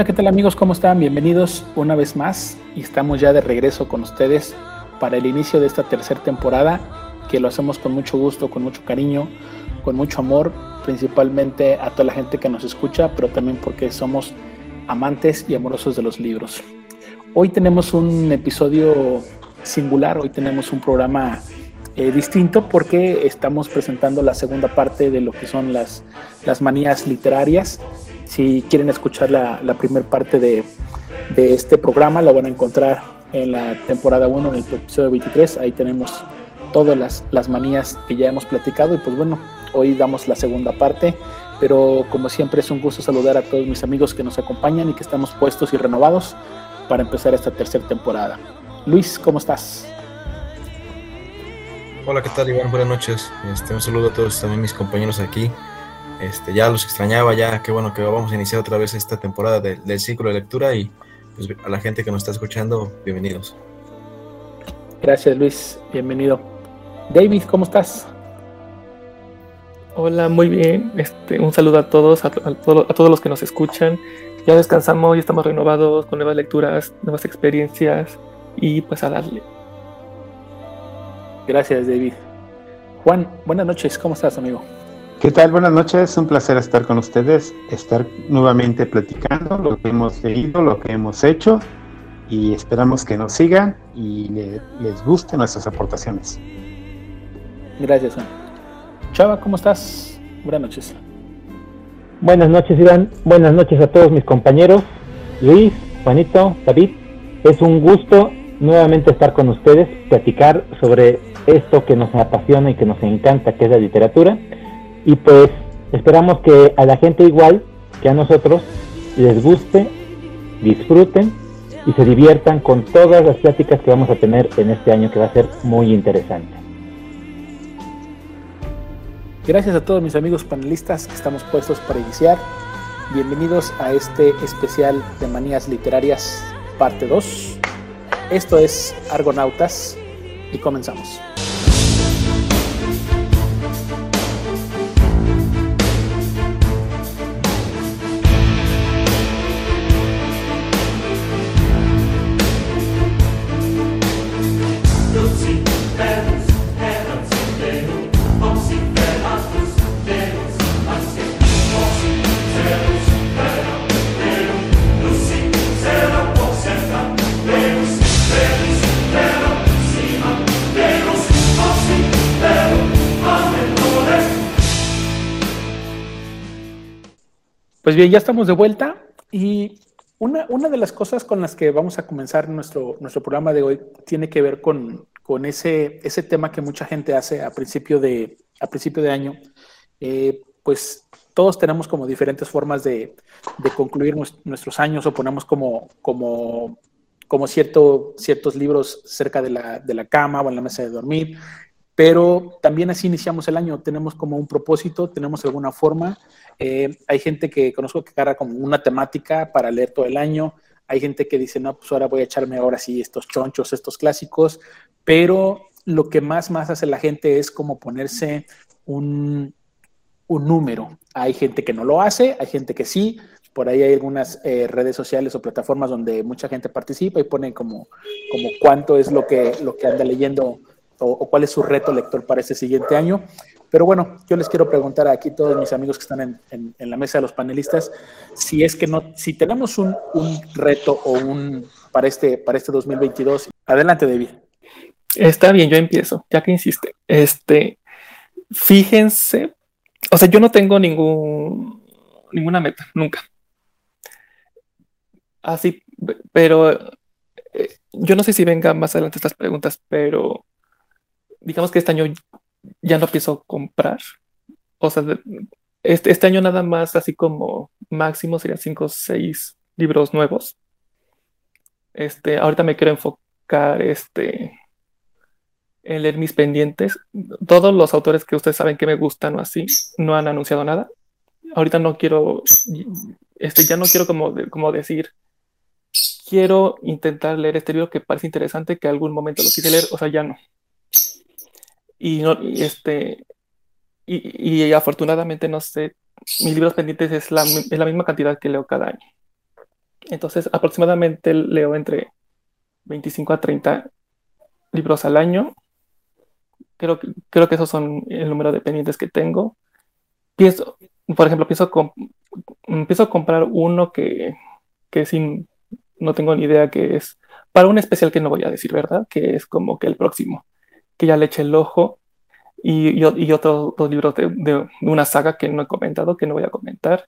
Hola, ¿qué tal amigos? ¿Cómo están? Bienvenidos una vez más y estamos ya de regreso con ustedes para el inicio de esta tercera temporada que lo hacemos con mucho gusto, con mucho cariño, con mucho amor, principalmente a toda la gente que nos escucha, pero también porque somos amantes y amorosos de los libros. Hoy tenemos un episodio singular, hoy tenemos un programa eh, distinto porque estamos presentando la segunda parte de lo que son las, las manías literarias si quieren escuchar la, la primera parte de, de, este programa, la van a encontrar en la temporada 1, en el episodio 23. Ahí tenemos todas las, las manías que ya hemos platicado. Y pues bueno, hoy damos la segunda parte. Pero como siempre es un gusto saludar a todos mis amigos que nos acompañan y que estamos puestos y renovados para empezar esta tercera temporada. Luis, ¿cómo estás? Hola, ¿qué tal Iván? Buenas noches. Este, un saludo a todos también mis compañeros aquí este, ya los extrañaba, ya qué bueno que vamos a iniciar otra vez esta temporada del ciclo de lectura y pues, a la gente que nos está escuchando, bienvenidos. Gracias Luis, bienvenido. David, ¿cómo estás? Hola, muy bien. Este, un saludo a todos, a, a, a todos los que nos escuchan. Ya descansamos, ya estamos renovados con nuevas lecturas, nuevas experiencias y pues a darle. Gracias, David. Juan, buenas noches, ¿cómo estás, amigo? ¿Qué tal? Buenas noches, un placer estar con ustedes, estar nuevamente platicando lo que hemos leído, lo que hemos hecho y esperamos que nos sigan y le, les gusten nuestras aportaciones. Gracias, Juan. Chava, ¿cómo estás? Buenas noches. Buenas noches, Iván. Buenas noches a todos mis compañeros. Luis, Juanito, David. Es un gusto nuevamente estar con ustedes, platicar sobre esto que nos apasiona y que nos encanta, que es la literatura y pues esperamos que a la gente igual que a nosotros les guste, disfruten y se diviertan con todas las pláticas que vamos a tener en este año que va a ser muy interesante. Gracias a todos mis amigos panelistas que estamos puestos para iniciar. Bienvenidos a este especial de manías literarias parte 2. Esto es Argonautas y comenzamos. Bien, ya estamos de vuelta y una, una, de las cosas con las que vamos a comenzar nuestro, nuestro programa de hoy tiene que ver con, con ese, ese tema que mucha gente hace a principio de, a principio de año. Eh, pues todos tenemos como diferentes formas de, de concluir nuestros años o ponemos como, como, como cierto, ciertos libros cerca de la, de la cama o en la mesa de dormir pero también así iniciamos el año, tenemos como un propósito, tenemos alguna forma. Eh, hay gente que conozco que agarra como una temática para leer todo el año, hay gente que dice, no, pues ahora voy a echarme ahora sí estos chonchos, estos clásicos, pero lo que más, más hace la gente es como ponerse un, un número. Hay gente que no lo hace, hay gente que sí, por ahí hay algunas eh, redes sociales o plataformas donde mucha gente participa y pone como, como cuánto es lo que, lo que anda leyendo o, cuál es su reto lector para este siguiente año. Pero bueno, yo les quiero preguntar aquí todos mis amigos que están en, en, en, la mesa de los panelistas, si es que no, si tenemos un, un reto o un para este, para este 2022. Adelante, David. Está bien, yo empiezo, ya que insiste. Este, fíjense, o sea, yo no tengo ningún, ninguna meta, nunca. Así, pero eh, yo no sé si vengan más adelante estas preguntas, pero digamos que este año ya no pienso comprar. O sea, este, este año nada más, así como máximo serían 5 o 6 libros nuevos. Este, ahorita me quiero enfocar este, en leer mis pendientes. Todos los autores que ustedes saben que me gustan o así no han anunciado nada. Ahorita no quiero, este, ya no quiero como, como decir, quiero intentar leer este libro que parece interesante, que algún momento lo quise leer, o sea, ya no. Y, este, y, afortunadamente, no sé, mis libros pendientes es la, es la misma cantidad que leo cada año. Entonces, aproximadamente leo entre 25 a 30 libros al año. Creo, creo que esos son el número de pendientes que tengo. Pienso, por ejemplo, pienso, empiezo a comprar uno que, que sin, no tengo ni idea que es, para un especial que no voy a decir, ¿verdad? Que es como que el próximo, que ya le eché el ojo. Y, y, otros dos libros de, una saga que no he comentado, que no voy a comentar.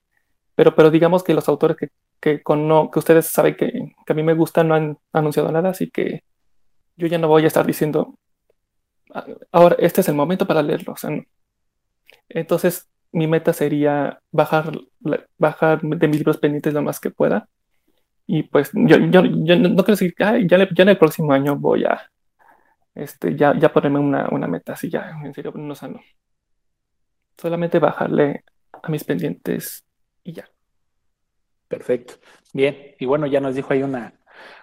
Pero, pero digamos que los autores que, que, con no, que ustedes saben que, que, a mí me gustan no han anunciado nada, así que yo ya no voy a estar diciendo, ah, ahora este es el momento para leerlo. entonces, mi meta sería bajar, bajar de mis libros pendientes lo más que pueda. Y pues yo, yo, yo no quiero decir, ya, ya, en el próximo año voy a este, ya, ya ponerme una, una meta así, ya, en serio, no, no. Solamente bajarle a mis pendientes y ya. Perfecto. Bien. Y bueno, ya nos dijo ahí una,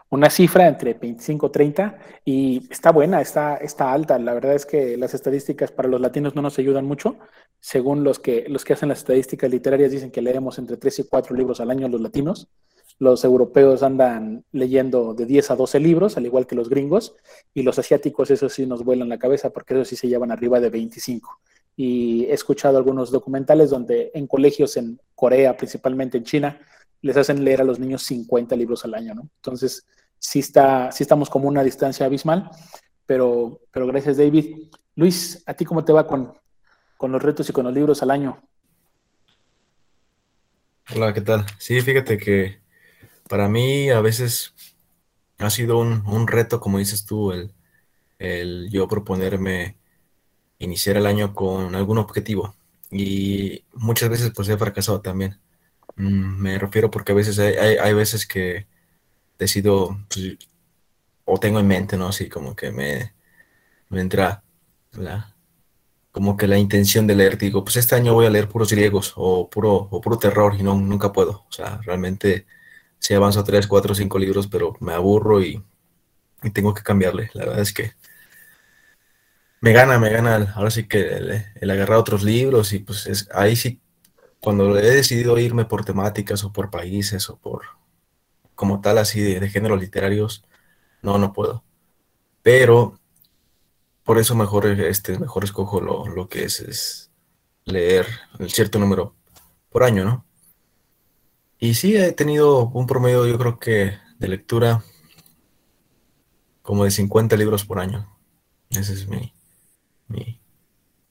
una cifra entre 25 y 30 y está buena, está, está alta. La verdad es que las estadísticas para los latinos no nos ayudan mucho. Según los que, los que hacen las estadísticas literarias dicen que leemos entre 3 y 4 libros al año los latinos. Los europeos andan leyendo de 10 a 12 libros, al igual que los gringos, y los asiáticos, eso sí nos vuelan la cabeza porque eso sí se llevan arriba de 25. Y he escuchado algunos documentales donde en colegios en Corea, principalmente en China, les hacen leer a los niños 50 libros al año, ¿no? Entonces, sí, está, sí estamos como una distancia abismal, pero, pero gracias, David. Luis, ¿a ti cómo te va con, con los retos y con los libros al año? Hola, ¿qué tal? Sí, fíjate que para mí a veces ha sido un, reto, como dices tú, el, el, yo proponerme iniciar el año con algún objetivo. Y muchas veces pues he fracasado también. Mm, me refiero porque a veces hay, hay, veces que decido, pues, o tengo en mente, ¿no? Así como que me, me entra la, como que la intención de leer, digo, pues este año voy a leer puros griegos o puro, o puro terror y no, nunca puedo. O sea, realmente sí avanzo tres, cuatro, cinco libros, pero me aburro y, y tengo que cambiarle. La verdad es que me gana, me gana ahora sí que el, agarrar otros libros y pues es, ahí sí cuando he decidido irme por temáticas o por países o por como tal así de, géneros literarios, no, no puedo. Pero por eso mejor, este, mejor escojo lo, que es, es leer el cierto número por año, ¿no? Y sí, he tenido un promedio, yo creo que de lectura como de 50 libros por año. Ese es mi, mi,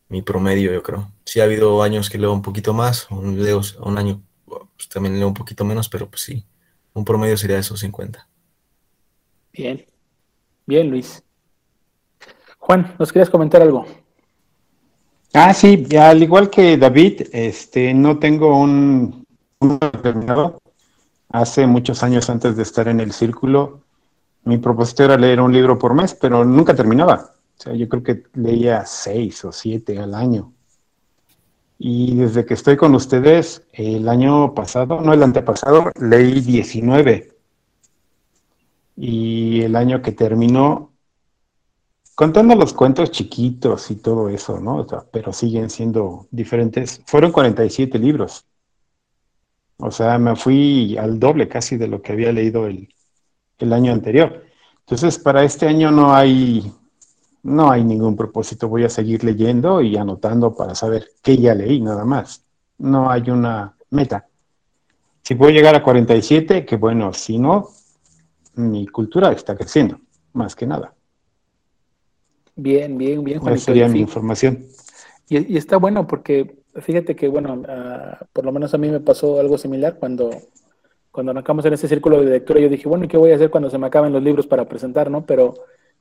mi promedio, yo creo. Sí ha habido años que leo un poquito más, un, leo, un año pues, también leo un poquito menos, pero pues sí, un promedio sería esos 50. Bien, bien Luis. Juan, ¿nos querías comentar algo? Ah, sí, al igual que David, este, no tengo un, un determinado. Hace muchos años antes de estar en el círculo, mi propósito era leer un libro por mes, pero nunca terminaba. O sea, yo creo que leía seis o siete al año. Y desde que estoy con ustedes, el año pasado, no el antepasado, leí 19. Y el año que terminó, contando los cuentos chiquitos y todo eso, ¿no? pero siguen siendo diferentes, fueron 47 libros. O sea, me fui al doble casi de lo que había leído el, el año anterior. Entonces, para este año no hay no hay ningún propósito. Voy a seguir leyendo y anotando para saber qué ya leí, nada más. No hay una meta. Si puedo llegar a 47, que bueno, si no, mi cultura está creciendo, más que nada. Bien, bien, bien, Esa sería mi información. Y, está bueno porque fíjate que, bueno, ah, por lo menos a mí me pasó algo similar cuando, cuando arrancamos en ese círculo de lectura. Yo dije, bueno, ¿y qué voy a hacer cuando se me acaben los libros para presentar, no? Pero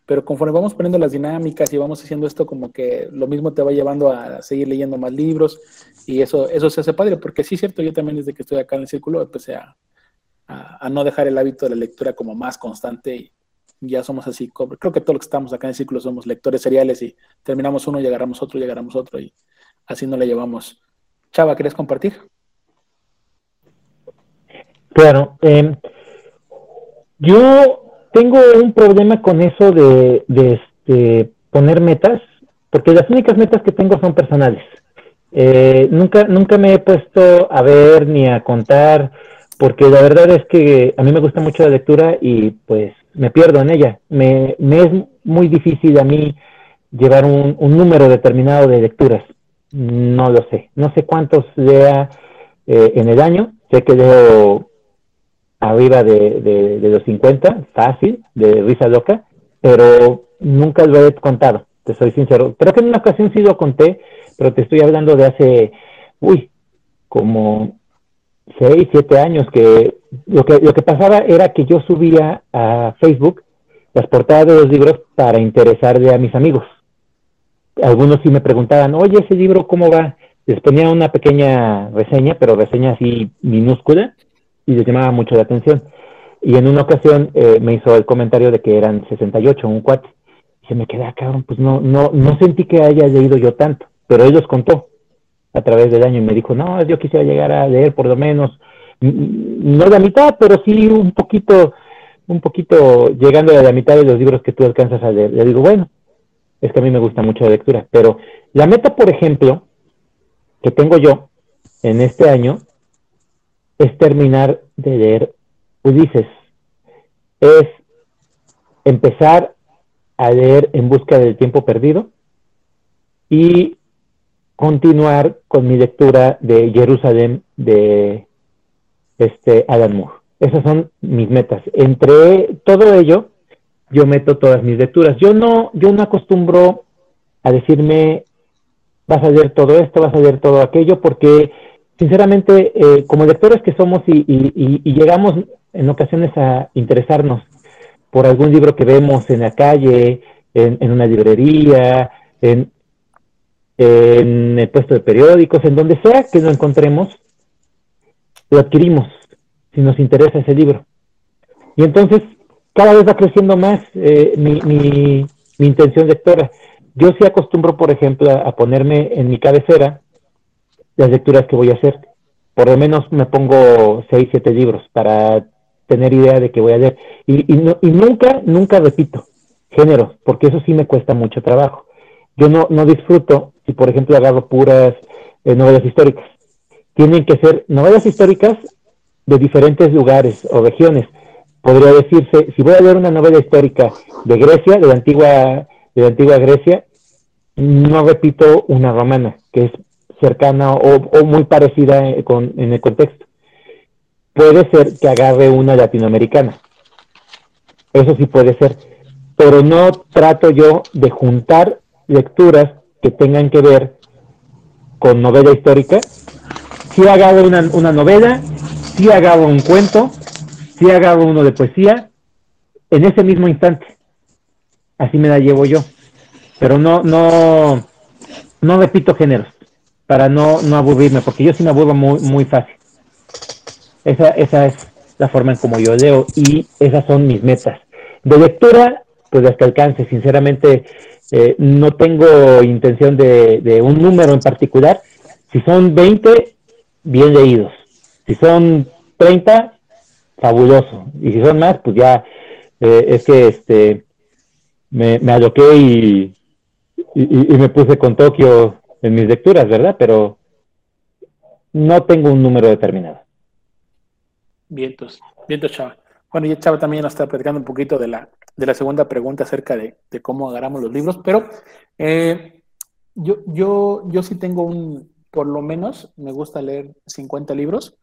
pero conforme vamos poniendo las dinámicas y vamos haciendo esto, como que lo mismo te va llevando a seguir leyendo más libros y eso, eso se hace padre, porque sí cierto, yo también desde que estoy acá en el círculo empecé a, a, no dejar el hábito de la lectura como más constante y ya somos así, creo que todos los que estamos acá en el círculo somos lectores seriales y terminamos uno y agarramos otro y agarramos otro y así no le llevamos. Chava, ¿quieres compartir? Claro, eh, yo tengo un problema con eso de, este, poner metas, porque las únicas metas que tengo son personales. Eh, nunca, nunca me he puesto a ver ni a contar, porque la verdad es que a mí me gusta mucho la lectura y pues me pierdo en ella. Me, me es muy difícil a mí llevar un, número determinado de lecturas. No lo sé. No sé cuántos lea eh, en el año. Sé que leo arriba de, de, de, los 50, fácil, de risa loca, pero nunca lo he contado, te soy sincero. Creo que en una ocasión sí lo conté, pero te estoy hablando de hace, uy, como 6, 7 años, que lo, que lo que pasaba era que yo subía a Facebook las portadas de los libros para interesarle a mis amigos. Algunos sí me preguntaban, oye, ese libro, ¿cómo va? Les ponía una pequeña reseña, pero reseña así minúscula, y les llamaba mucho la atención. Y en una ocasión eh, me hizo el comentario de que eran 68, un cuate. Y se me quedé, ah, cabrón, pues no, no, no sentí que haya leído yo tanto, pero él los contó a través del año y me dijo, no, yo quisiera llegar a leer por lo menos, no la mitad, pero sí un poquito, un poquito llegando a la mitad de los libros que tú alcanzas a leer. Le digo, bueno, es que a mí me gusta mucho la lectura, pero la meta, por ejemplo, que tengo yo en este año es terminar de leer Ulises. Es empezar a leer En busca del tiempo perdido y continuar con mi lectura de Jerusalén de este Alan Moore. Esas son mis metas. Entre todo ello, yo meto todas mis lecturas. Yo no, yo no acostumbro a decirme vas a leer todo esto, vas a leer todo aquello, porque sinceramente, eh, como lectores que somos y, llegamos en ocasiones a interesarnos por algún libro que vemos en la calle, en, una librería, en, en, el puesto de periódicos, en donde sea que lo encontremos, lo adquirimos si nos interesa ese libro. Y entonces cada vez va creciendo más eh, mi, mi, mi intención lectora. Yo sí acostumbro, por ejemplo, a, ponerme en mi cabecera las lecturas que voy a hacer. Por lo menos me pongo seis, siete libros para tener idea de que voy a leer. Y, y, nunca, nunca repito géneros, porque eso sí me cuesta mucho trabajo. Yo no, no disfruto si, por ejemplo, agarro puras eh, novelas históricas. Tienen que ser novelas históricas de diferentes lugares o regiones. Podría decirse, si voy a leer una novela histórica de Grecia, de la antigua, de la antigua Grecia, no repito una romana, que es cercana o, muy parecida en el contexto. Puede ser que agarre una latinoamericana. Eso sí puede ser. Pero no trato yo de juntar lecturas que tengan que ver con novela histórica. Si agarro una, una novela, si agarro un cuento, si agarro uno de poesía, en ese mismo instante. Así me la llevo yo pero no, no, no repito géneros para no, no aburrirme, porque yo sí me aburro muy, muy fácil. Esa, esa es la forma en como yo leo y esas son mis metas. De lectura, pues hasta alcance, sinceramente eh, no tengo intención de, de, un número en particular. Si son 20, bien leídos. Si son 30, fabuloso. Y si son más, pues ya eh, es que este me, me aloqué y y, me puse con Tokio en mis lecturas, ¿verdad? Pero no tengo un número determinado. Vientos, vientos, Chava. Bueno, y Chava también nos está platicando un poquito de la, de la segunda pregunta acerca de, cómo agarramos los libros, pero eh, yo, yo, yo sí tengo un, por lo menos, me gusta leer 50 libros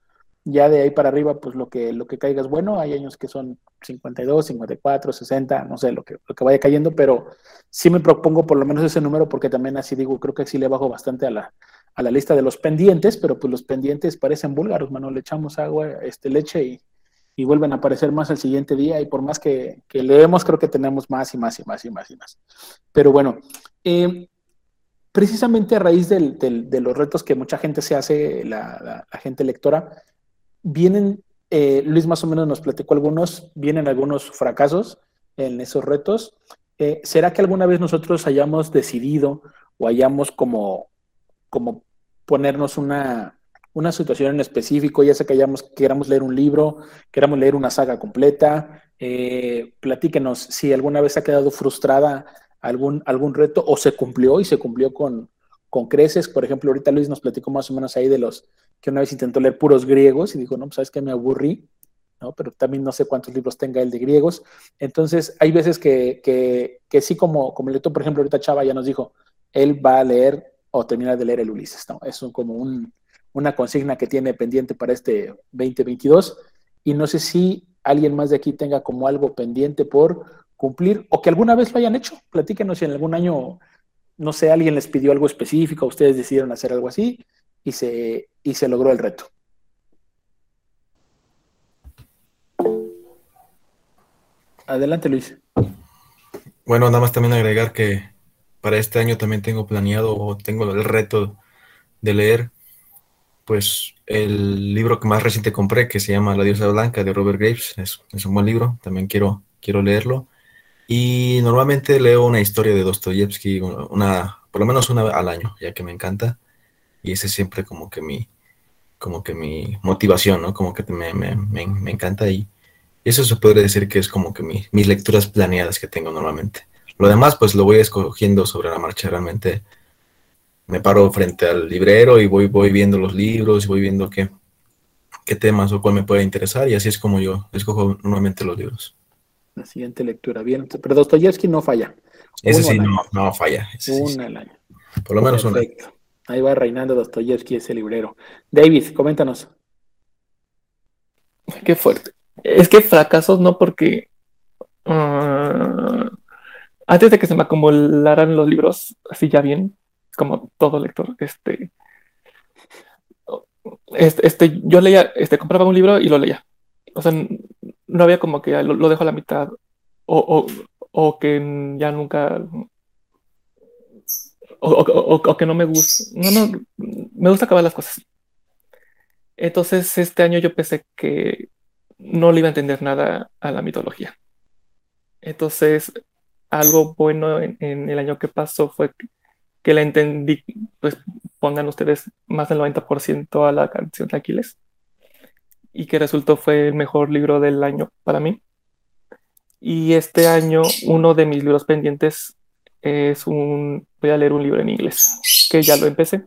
ya de ahí para arriba, pues lo que, lo que caiga es bueno. Hay años que son 52, 54, 60, no sé, lo que, lo que vaya cayendo, pero sí me propongo por lo menos ese número porque también así digo, creo que sí le bajo bastante a la, a la lista de los pendientes, pero pues los pendientes parecen búlgaros, mano, le echamos agua, este, leche y, y vuelven a aparecer más el siguiente día y por más que, leemos, creo que tenemos más y más y más y más y más. Pero bueno, eh, precisamente a raíz del, de los retos que mucha gente se hace, la, la gente lectora, vienen, eh, Luis más o menos nos platicó algunos, vienen algunos fracasos en esos retos. Eh, ¿Será que alguna vez nosotros hayamos decidido o hayamos como, como ponernos una, una situación en específico, ya sea que hayamos, queramos leer un libro, queramos leer una saga completa? Eh, platíquenos si alguna vez ha quedado frustrada algún, algún reto o se cumplió y se cumplió con, con creces. Por ejemplo, ahorita Luis nos platicó más o menos ahí de los que una vez intentó leer puros griegos y dijo, no, pues sabes que me aburrí, ¿no? Pero también no sé cuántos libros tenga él de griegos. Entonces, hay veces que, que, que sí, como, como el lector, por ejemplo, ahorita Chava ya nos dijo, él va a leer o terminar de leer el Ulises, ¿no? Es un, como un, una consigna que tiene pendiente para este 2022 y no sé si alguien más de aquí tenga como algo pendiente por cumplir o que alguna vez lo hayan hecho. Platíquenos si en algún año, no sé, alguien les pidió algo específico, ustedes decidieron hacer algo así y se, y se logró el reto. Adelante, Luis. Bueno, nada más también agregar que para este año también tengo planeado o tengo el reto de leer pues el libro que más reciente compré, que se llama La diosa blanca de Robert Graves, es, es, un buen libro, también quiero, quiero leerlo. Y normalmente leo una historia de Dostoyevsky, una, por lo menos una al año, ya que me encanta. Y ese es siempre como que mi, como que mi motivación, ¿no? Como que me, me, me, me encanta y eso se podría decir que es como que mi, mis lecturas planeadas que tengo normalmente. Lo demás, pues lo voy escogiendo sobre la marcha, realmente me paro frente al librero y voy, voy viendo los libros y voy viendo qué, qué temas o cuál me puede interesar y así es como yo escojo normalmente los libros. La siguiente lectura, bien, pero Dostoyevsky no falla. Ese sí no, no, falla. Ese una sí. al año. Por lo menos Perfecto. Ahí va reinando Dostoyevsky ese librero. David, coméntanos. Qué fuerte. Es que fracasos no porque uh, antes de que se me acumularan los libros así ya bien, como todo lector, este, este, este, yo leía, este, compraba un libro y lo leía. O sea, no había como que lo, lo dejo a la mitad o, o, o, que ya nunca, o, o, que no me gusta. No, no, me gusta acabar las cosas. Entonces, este año yo pensé que no le iba a entender nada a la mitología. Entonces, algo bueno en, en el año que pasó fue que que la entendí, pues pongan ustedes más del 90% a la canción de Aquiles y que resultó fue el mejor libro del año para mí. Y este año uno de mis libros pendientes es un, voy a leer un libro en inglés, que ya lo empecé,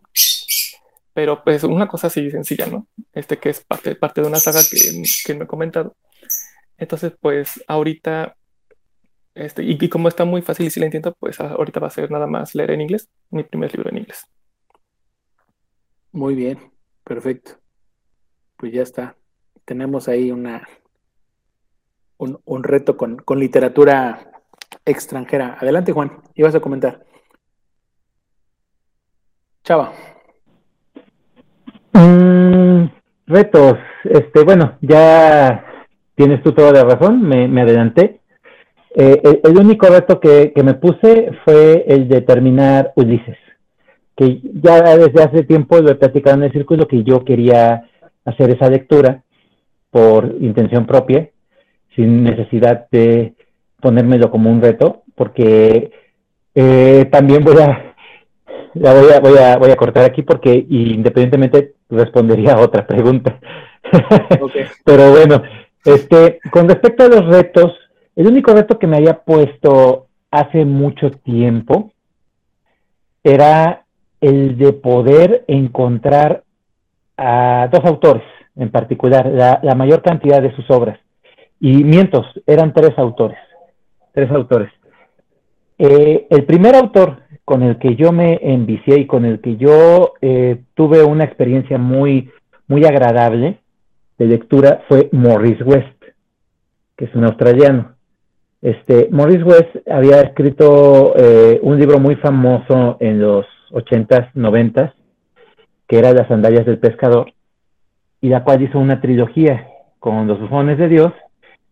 pero pues una cosa así sencilla, ¿no? Este que es parte, parte de una saga que, que no he comentado. Entonces, pues ahorita este, y, y, como está muy fácil y si la entiendo, pues ahorita va a ser nada más leer en inglés, mi primer libro en inglés. Muy bien, perfecto. Pues ya está. Tenemos ahí una un, un reto con, con, literatura extranjera. Adelante, Juan, ibas a comentar. Chava. Mm, retos. Este, bueno, ya tienes tú toda la razón, me, adelanté. Eh, el, el, único reto que, que, me puse fue el de terminar Ulises, que ya desde hace tiempo lo he platicado en el círculo que yo quería hacer esa lectura por intención propia, sin necesidad de ponérmelo como un reto, porque eh, también voy a, la voy a, voy a, voy a cortar aquí porque independientemente respondería a otra pregunta. Okay. Pero bueno, este, con respecto a los retos, el único reto que me había puesto hace mucho tiempo era el de poder encontrar a dos autores en particular, la, la mayor cantidad de sus obras. Y mientos, eran tres autores, tres autores. Eh, el primer autor con el que yo me envicié y con el que yo eh, tuve una experiencia muy, muy agradable de lectura fue Morris West, que es un australiano. Este, Morris West había escrito eh, un libro muy famoso en los 80s, 90s, que era Las sandalias del pescador, y la cual hizo una trilogía con Los bufones de Dios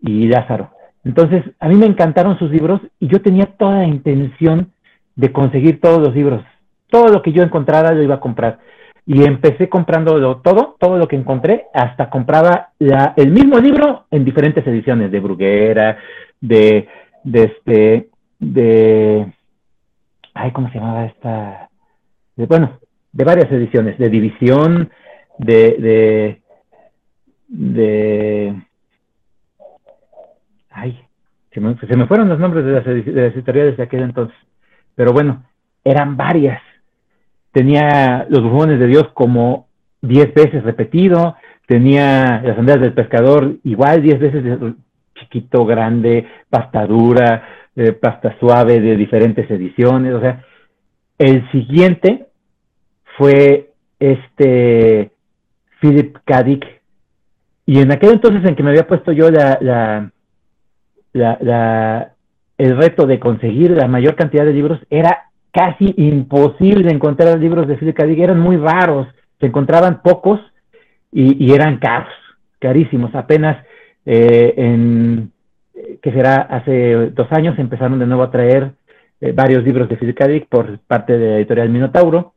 y Lázaro. Entonces, a mí me encantaron sus libros y yo tenía toda la intención de conseguir todos los libros. Todo lo que yo encontrara lo iba a comprar. Y empecé comprando todo, todo lo que encontré, hasta compraba la, el mismo libro en diferentes ediciones, de Bruguera, de, de este, de, ay, ¿cómo se llamaba esta? De, bueno, de varias ediciones, de División, de, de, de, se me, fueron los nombres de las, editoriales de aquel entonces. pero bueno, eran varias. Tenía los bufones de Dios como diez veces repetido, tenía las andas del pescador igual diez veces chiquito, grande, pasta dura, eh, pasta suave de diferentes ediciones, o sea, el siguiente fue este Philip K. Y en aquel entonces en que me había puesto yo la, la, el reto de conseguir la mayor cantidad de libros, era casi imposible encontrar libros de Philip K. Eran muy raros, se encontraban pocos y, eran caros, carísimos. Apenas eh, en, que será hace dos años, empezaron de nuevo a traer eh, varios libros de Philip K. por parte de la editorial Minotauro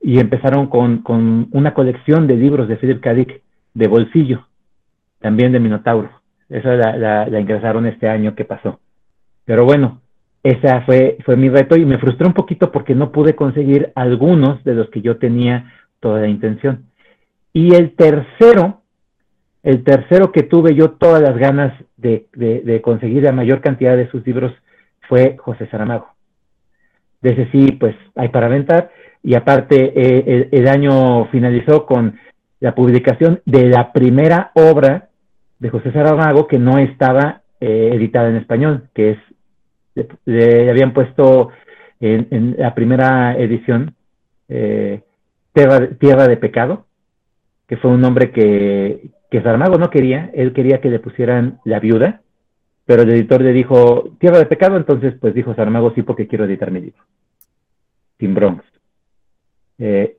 y empezaron con, con una colección de libros de Philip K. de bolsillo, también de Minotauro. Esa la, la, ingresaron este año que pasó. Pero bueno, esa fue, fue mi reto y me frustró un poquito porque no pude conseguir algunos de los que yo tenía toda la intención. Y el tercero, el tercero que tuve yo todas las ganas de, de, conseguir la mayor cantidad de sus libros fue José Saramago. De ese sí, pues hay para aventar. Y aparte, eh, el, año finalizó con la publicación de la primera obra de José Saramago que no estaba eh, editada en español, que es, le, habían puesto en, la primera edición eh, Tierra, de Pecado, que fue un nombre que, que Saramago no quería, él quería que le pusieran La Viuda, pero el editor le dijo Tierra de Pecado, entonces pues dijo Saramago sí porque quiero editar mi libro, Sin Bronx. Eh,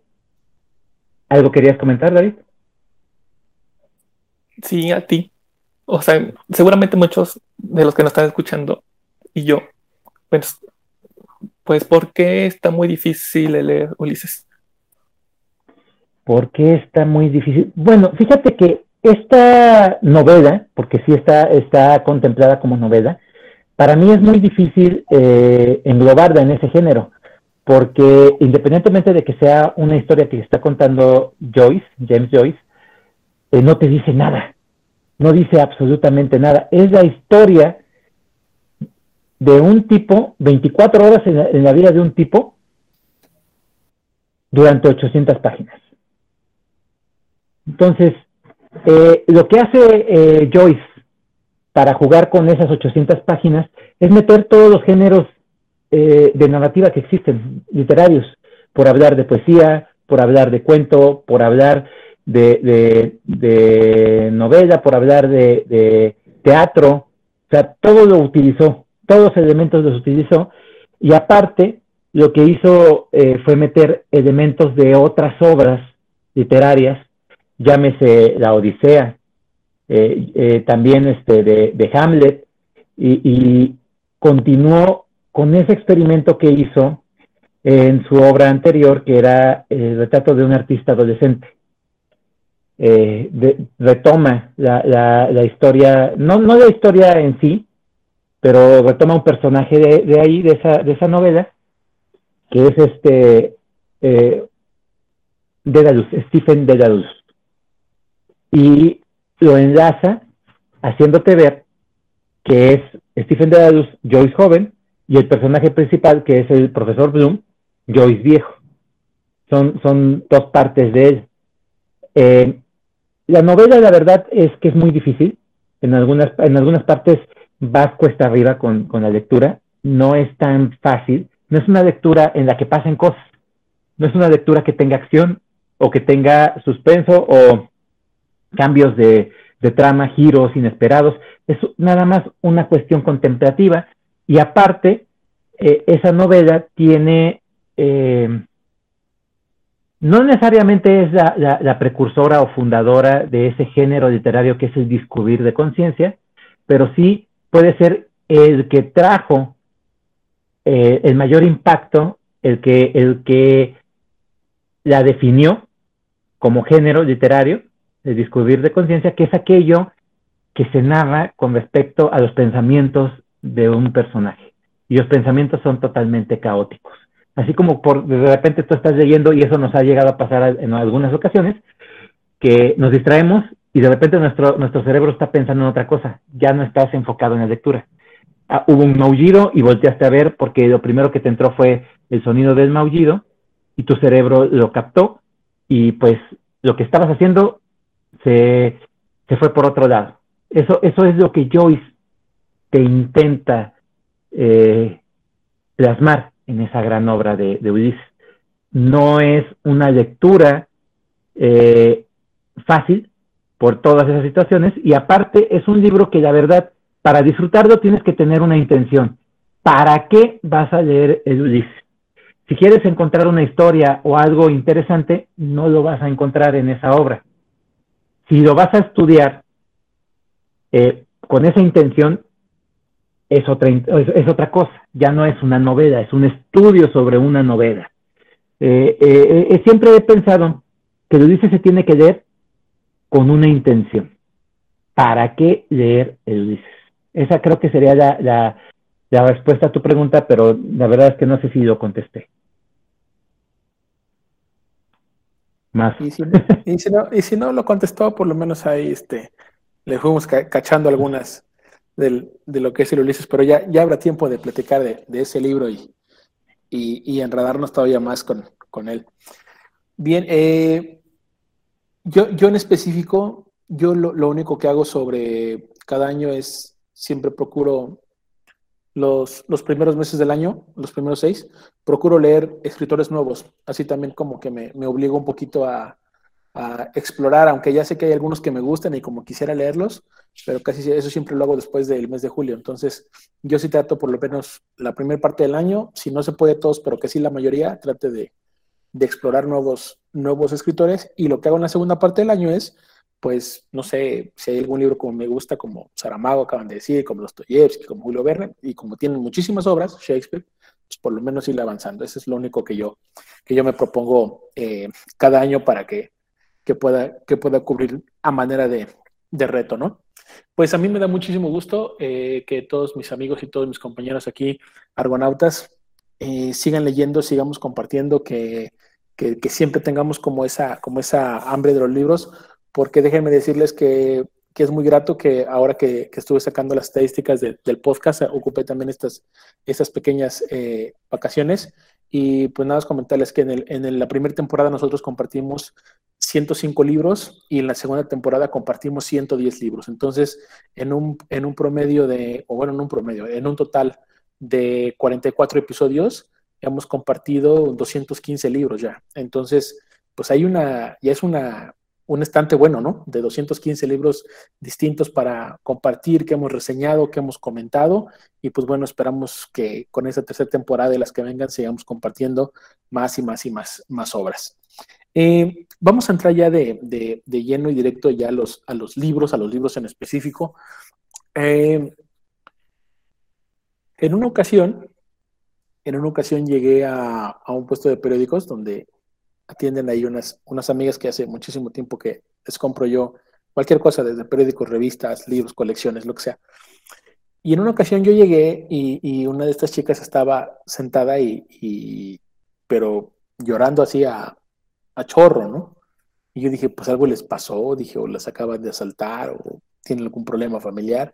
¿Algo querías comentar, David? Sí, a ti. O sea, seguramente muchos de los que nos están escuchando y yo, pues, pues ¿por qué está muy difícil leer Ulises? ¿Por qué está muy difícil? Bueno, fíjate que esta novela, porque sí está, está contemplada como novela, para mí es muy difícil eh, englobarla en ese género, porque independientemente de que sea una historia que está contando Joyce, James Joyce, eh, no te dice nada, no dice absolutamente nada. Es la historia de un tipo, 24 horas en la, en la vida de un tipo, durante 800 páginas. Entonces, eh, lo que hace eh, Joyce para jugar con esas 800 páginas es meter todos los géneros eh, de narrativa que existen, literarios, por hablar de poesía, por hablar de cuento, por hablar de, novela, por hablar de, teatro, o sea, todo lo utilizó, todos los elementos los utilizó, y aparte lo que hizo fue meter elementos de otras obras literarias llámese La Odisea, eh, eh, también este de, Hamlet, y, continuó con ese experimento que hizo en su obra anterior, que era el retrato de un artista adolescente. Eh, retoma la, la, historia, no, no la historia en sí, pero retoma un personaje de, ahí, de esa, de esa novela, que es este eh, Dedalus, Stephen Dedalus y lo enlaza haciéndote ver que es Stephen Dedalus, Joyce joven, y el personaje principal, que es el profesor Bloom, Joyce viejo. Son, son dos partes de él. Eh, la novela, la verdad, es que es muy difícil. En algunas, en algunas partes vas cuesta arriba con, con la lectura. No es tan fácil. No es una lectura en la que pasen cosas. No es una lectura que tenga acción o que tenga suspenso o cambios de, trama, giros inesperados, es nada más una cuestión contemplativa y aparte, eh, esa novela tiene, eh, no necesariamente es la, precursora o fundadora de ese género literario que es el descubrir de conciencia, pero sí puede ser el que trajo eh, el mayor impacto, el que, el que la definió como género literario de descubrir de conciencia, que es aquello que se narra con respecto a los pensamientos de un personaje. Y los pensamientos son totalmente caóticos. Así como por de repente tú estás leyendo, y eso nos ha llegado a pasar en algunas ocasiones, que nos distraemos y de repente nuestro, nuestro cerebro está pensando en otra cosa, ya no estás enfocado en la lectura. ah, hubo un maullido y volteaste a ver porque lo primero que te entró fue el sonido del maullido y tu cerebro lo captó y pues lo que estabas haciendo se, se fue por otro lado. Eso, eso es lo que Joyce te intenta eh, plasmar en esa gran obra de, Ulises. No es una lectura eh, fácil por todas esas situaciones y aparte es un libro que la verdad, para disfrutarlo tienes que tener una intención. ¿Para qué vas a leer el Ulises? Si quieres encontrar una historia o algo interesante, no lo vas a encontrar en esa obra. Si lo vas a estudiar eh, con esa intención, es otra, es, otra cosa. Ya no es una novela, es un estudio sobre una novela. Eh, eh, siempre he pensado que lo dice se tiene que leer con una intención. ¿Para qué leer el Ulises? Esa creo que sería la, la respuesta a tu pregunta, pero la verdad es que no sé si lo contesté. Más. Y si, no, y si, no, lo contestó, por lo menos ahí este, le fuimos cachando algunas del, de lo que es el Ulises, pero ya, ya habrá tiempo de platicar de, de ese libro y, y, y, enredarnos todavía más con, con él. Bien, eh, yo, yo en específico, yo lo, lo único que hago sobre cada año es siempre procuro los, los, primeros meses del año, los primeros seis, procuro leer escritores nuevos. Así también como que me, me obligo un poquito a, a, explorar, aunque ya sé que hay algunos que me gustan y como quisiera leerlos, pero casi eso siempre lo hago después del mes de julio. Entonces, yo sí trato por lo menos la primera parte del año, si no se puede todos, pero que sí la mayoría, trate de, de explorar nuevos, nuevos escritores. Y lo que hago en la segunda parte del año es pues no sé si hay algún libro como me gusta, como Saramago, acaban de decir, como Dostoyevsky, como Julio Verne, y como tienen muchísimas obras, Shakespeare, pues por lo menos ir avanzando. Eso es lo único que yo, que yo me propongo eh, cada año para que, que, pueda, que pueda cubrir a manera de, de reto, ¿no? Pues a mí me da muchísimo gusto eh, que todos mis amigos y todos mis compañeros aquí, argonautas, eh, sigan leyendo, sigamos compartiendo, que, que, que, siempre tengamos como esa, como esa hambre de los libros, porque déjenme decirles que, que es muy grato que ahora que, estuve sacando las estadísticas de, del podcast, ocupé también estas, estas pequeñas eh, vacaciones. Y pues nada más comentarles que en, el, en la primera temporada nosotros compartimos 105 libros y en la segunda temporada compartimos 110 libros. Entonces, en un, en un promedio de, o bueno, en un promedio, en un total de 44 episodios, hemos compartido 215 libros ya. Entonces, pues hay una, ya es una, un estante bueno, ¿no? De 215 libros distintos para compartir, que hemos reseñado, que hemos comentado. Y pues bueno, esperamos que con esta tercera temporada y las que vengan sigamos compartiendo más y más y más, más obras. Eh, vamos a entrar ya de, de, lleno y directo ya a los, a los libros, a los libros en específico. Eh, en una ocasión, en una ocasión llegué a, a un puesto de periódicos donde atienden ahí unas, unas amigas que hace muchísimo tiempo que les compro yo cualquier cosa, desde periódicos, revistas, libros, colecciones, lo que sea. Y en una ocasión yo llegué y, y una de estas chicas estaba sentada y, y pero llorando así a, a, chorro, ¿no? Y yo dije, pues algo les pasó, dije, o las acaban de asaltar, o tienen algún problema familiar.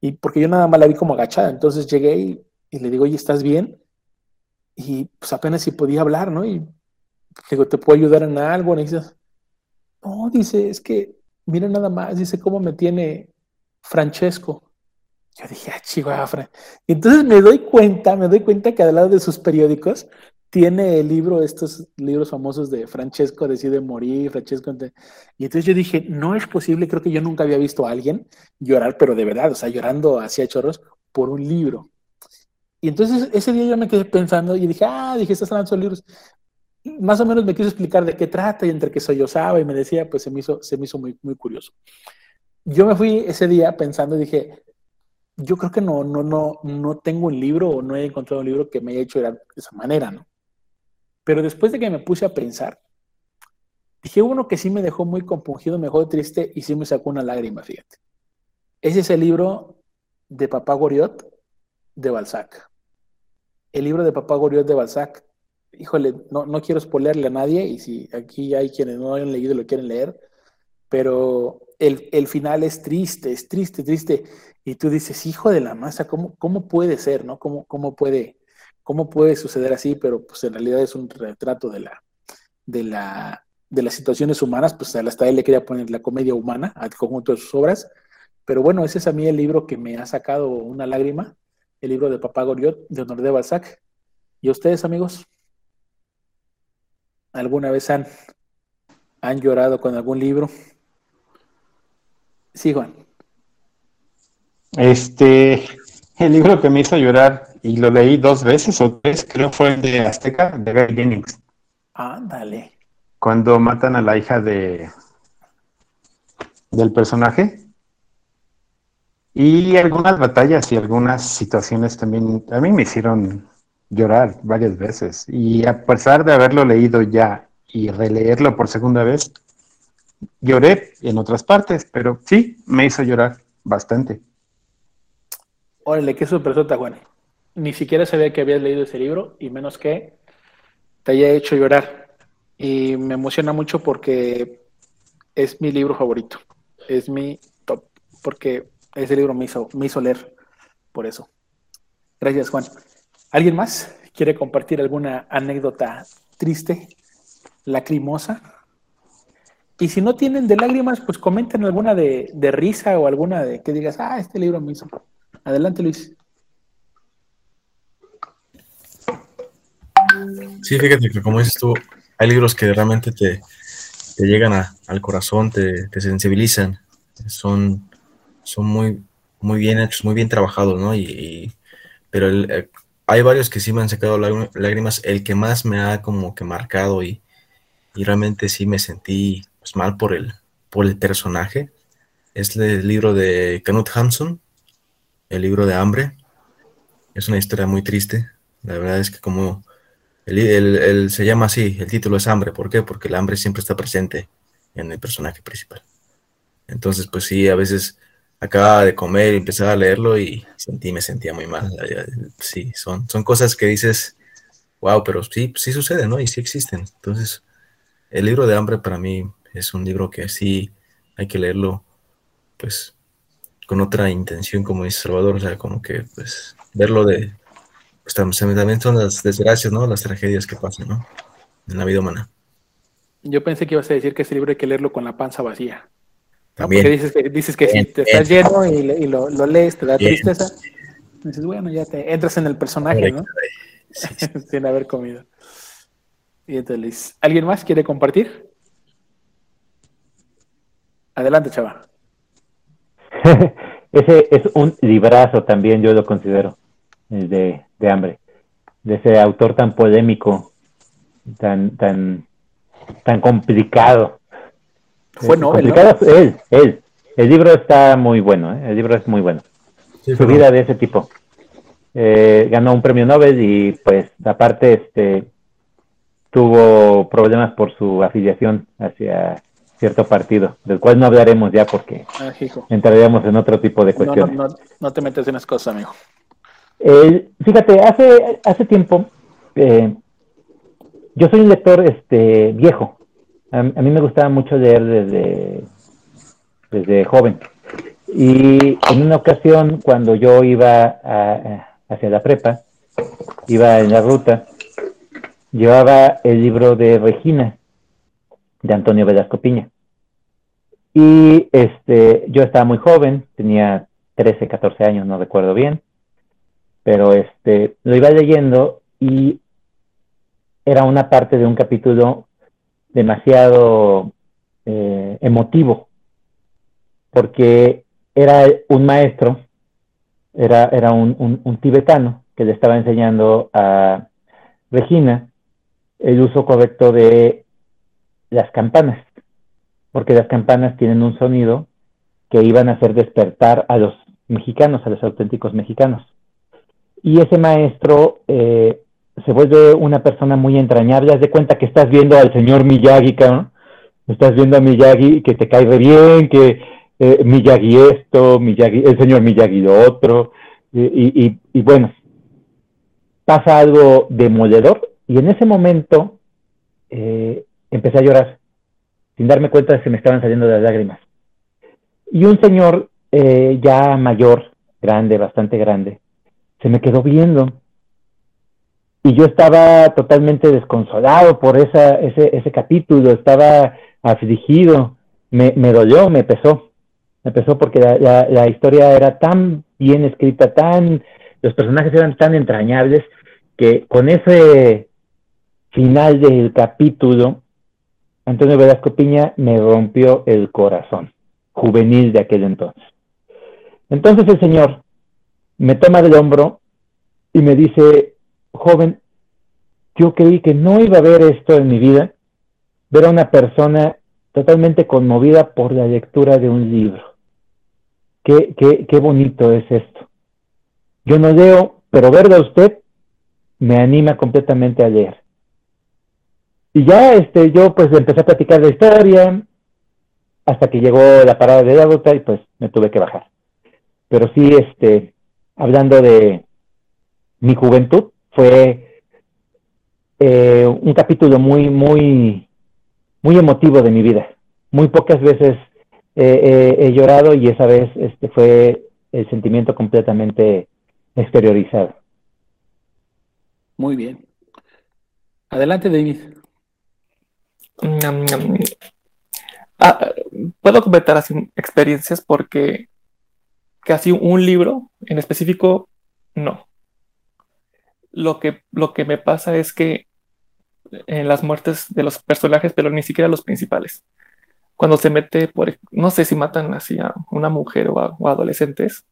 Y porque yo nada más la vi como agachada, entonces llegué y, y le digo, oye, ¿estás bien? Y pues apenas si podía hablar, ¿no? Y digo, ¿te puedo ayudar en algo? Dices, no, dice, es que, mira nada más, dice, ¿cómo me tiene Francesco? Yo dije, ah, chihuahua. Y entonces me doy cuenta, me doy cuenta que al lado de sus periódicos tiene el libro, estos libros famosos de Francesco decide morir, Francesco. Y entonces yo dije, no es posible, creo que yo nunca había visto a alguien llorar, pero de verdad, o sea, llorando hacia chorros por un libro. Y entonces ese día yo me quedé pensando y dije, ah, dije, estás hablando de libros más o menos me quiso explicar de qué trata y entre yo sabe y me decía, pues se me hizo, se me hizo muy, muy curioso. Yo me fui ese día pensando y dije, yo creo que no, no, no, no tengo un libro o no he encontrado un libro que me haya hecho de esa manera, ¿no? Pero después de que me puse a pensar, dije uno que sí me dejó muy compungido, me dejó triste y sí me sacó una lágrima, fíjate. Ese es el libro de Papá Goriot de Balzac. El libro de Papá Goriot de Balzac híjole, no, no quiero spoilerle a nadie y si aquí hay quienes no hayan leído y lo quieren leer, pero el, el, final es triste, es triste, triste. Y tú dices, hijo de la masa, ¿cómo, cómo puede ser, no? ¿Cómo, cómo, puede, ¿Cómo puede suceder así? Pero pues en realidad es un retrato de la, de la, de las situaciones humanas, pues hasta él le quería poner la comedia humana al conjunto de sus obras. Pero bueno, ese es a mí el libro que me ha sacado una lágrima, el libro de Papá Goriot de Honor de Balzac. ¿Y ustedes, amigos? ¿Alguna vez han, han llorado con algún libro? Sí, Juan. Este, el libro que me hizo llorar y lo leí dos veces o tres, creo fue el de Azteca, de Gary Jennings. Ándale. Cuando matan a la hija de del personaje. Y algunas batallas y algunas situaciones también a mí me hicieron llorar varias veces. Y a pesar de haberlo leído ya y releerlo por segunda vez, lloré en otras partes, pero sí, me hizo llorar bastante. Órale, qué sorpresota, Juan. Ni siquiera sabía que habías leído ese libro y menos que te haya hecho llorar. Y me emociona mucho porque es mi libro favorito. Es mi top. Porque ese libro me hizo, me hizo leer. Por eso. Gracias, Juan. ¿Alguien más quiere compartir alguna anécdota triste, lacrimosa? Y si no tienen de lágrimas, pues comenten alguna de, de risa o alguna de que digas, ah, este libro me hizo. Adelante, Luis. Sí, fíjate que como dices tú, hay libros que realmente te, te llegan a, al corazón, te, te, sensibilizan, son, son muy, muy bien hechos, muy bien trabajados, ¿no? Y, pero eh, hay varios que sí me han sacado lágrimas, el que más me ha como que marcado y, y realmente sí me sentí pues, mal por el, por el personaje, es el libro de Knut Hamsun, el libro de Hambre. Es una historia muy triste, la verdad es que como el, se llama así, el título es hambre. ¿Por qué? Porque el hambre siempre está presente en el personaje principal. Entonces, pues sí, a veces acababa de comer y empezaba a leerlo y sentí, me sentía muy mal. Sí, son, son cosas que dices, wow, pero sí, sí sucede, ¿no? Y sí existen. Entonces, el libro de hambre para mí es un libro que sí hay que leerlo, pues, con otra intención, como dice Salvador, o sea, como que, pues, verlo de, también son las desgracias, ¿no? Las tragedias que pasan, ¿no? En la vida humana. Yo pensé que ibas a decir que ese libro hay que leerlo con la panza vacía. También. Porque dices que, dices que si te estás lleno y, lo, lees, te da tristeza. Dices, bueno, ya te entras en el personaje, ¿no? Sin haber comido. Y entonces, ¿alguien más quiere compartir? Adelante, chava. Ese es un librazo también, yo lo considero de, de hambre, de ese autor tan polémico, tan, tan, tan complicado. Fue Nobel. él, él. El libro está muy bueno, ¿eh? el libro es muy bueno. Su vida de ese tipo. Eh, ganó un premio Nobel y pues aparte este tuvo problemas por su afiliación hacia cierto partido, del cual no hablaremos ya porque ah, entraríamos en otro tipo de cuestiones. No, no, no, te metes en las cosas, amigo. Eh, fíjate, hace, hace tiempo, eh, yo soy un lector este, viejo. A, mí me gustaba mucho leer desde, desde joven. Y en una ocasión, cuando yo iba hacia la prepa, iba en la ruta, llevaba el libro de Regina, de Antonio Velasco Piña. Y este, yo estaba muy joven, tenía 13, 14 años, no recuerdo bien pero este, lo iba leyendo y era una parte de un capítulo demasiado eh, emotivo, porque era un maestro, era, era un, un, tibetano que le estaba enseñando a Regina el uso correcto de las campanas, porque las campanas tienen un sonido que iban a hacer despertar a los mexicanos, a los auténticos mexicanos y ese maestro eh, se vuelve una persona muy entrañable. Haz de cuenta que estás viendo al señor Miyagi, ¿no? Estás viendo a Miyagi que te cae bien, que eh, Miyagi esto, Miyagi, el señor Miyagi lo otro. Y, y, y, bueno, pasa algo demoledor y en ese momento eh, empecé a llorar. sin darme cuenta se me estaban saliendo las lágrimas. Y un señor eh, ya mayor, grande, bastante grande, se me quedó viendo. Y yo estaba totalmente desconsolado por esa, ese, ese capítulo, estaba afligido, me, me dolió, me pesó, me pesó porque la, la, historia era tan bien escrita, tan, los personajes eran tan entrañables que con ese final del capítulo, Antonio Velasco Piña me rompió el corazón, juvenil de aquel entonces. Entonces el Señor me toma del hombro y me dice, joven, yo creí que no iba a ver esto en mi vida, ver a una persona totalmente conmovida por la lectura de un libro. Qué, qué, qué bonito es esto. Yo no leo, pero verlo a usted me anima completamente a leer. Y ya este, yo pues empecé a platicar la historia hasta que llegó la parada de la y pues me tuve que bajar. Pero sí, este, hablando de mi juventud, fue eh, un capítulo muy, muy, muy emotivo de mi vida. Muy pocas veces he llorado y esa vez este fue el sentimiento completamente exteriorizado. Muy bien. Adelante, David. Ah, puedo comentar así experiencias porque casi un libro en específico, no. Lo que, lo que me pasa es que en las muertes de los personajes, pero ni siquiera los principales, cuando se mete por, no sé si matan así a una mujer o a, adolescentes,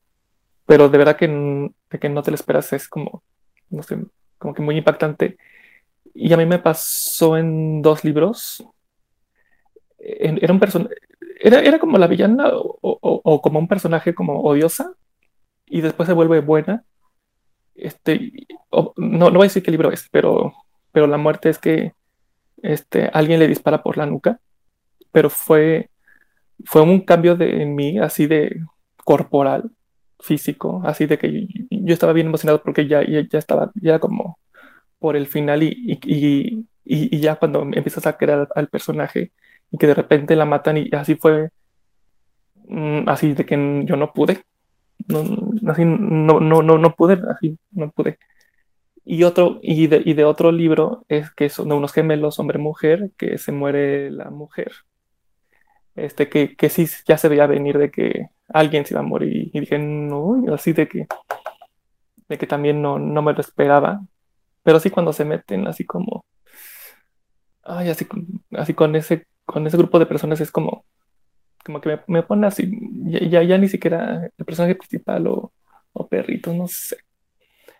pero de verdad que, que no te lo esperas, es como, no sé, como que muy impactante. Y a mí me pasó en dos libros. Era un personaje, era, era, como la villana o, como un personaje como odiosa y después se vuelve buena. Este, no, no voy a decir qué libro es, pero, pero la muerte es que este, alguien le dispara por la nuca pero fue, fue un cambio de, en mí, así de corporal, físico, así de que yo, estaba bien emocionado porque ya, ya, estaba, ya como por el final y, y, y, ya cuando empiezas a crear al, personaje y que de repente la matan y así fue, mm, así de que yo no pude, no, así no, no, no, no pude, así no pude. Y otro, y de, y de otro libro es que son de unos gemelos, hombre-mujer, que se muere la mujer este, que, que sí ya se veía venir de que alguien se iba a morir. Y dije, no, así de que, de que también no, no me lo esperaba. Pero sí cuando se meten así como, ay, así, así con ese, con ese grupo de personas es como, como que me, pone así, ya, ya, ni siquiera el personaje principal o, o perrito, no sé.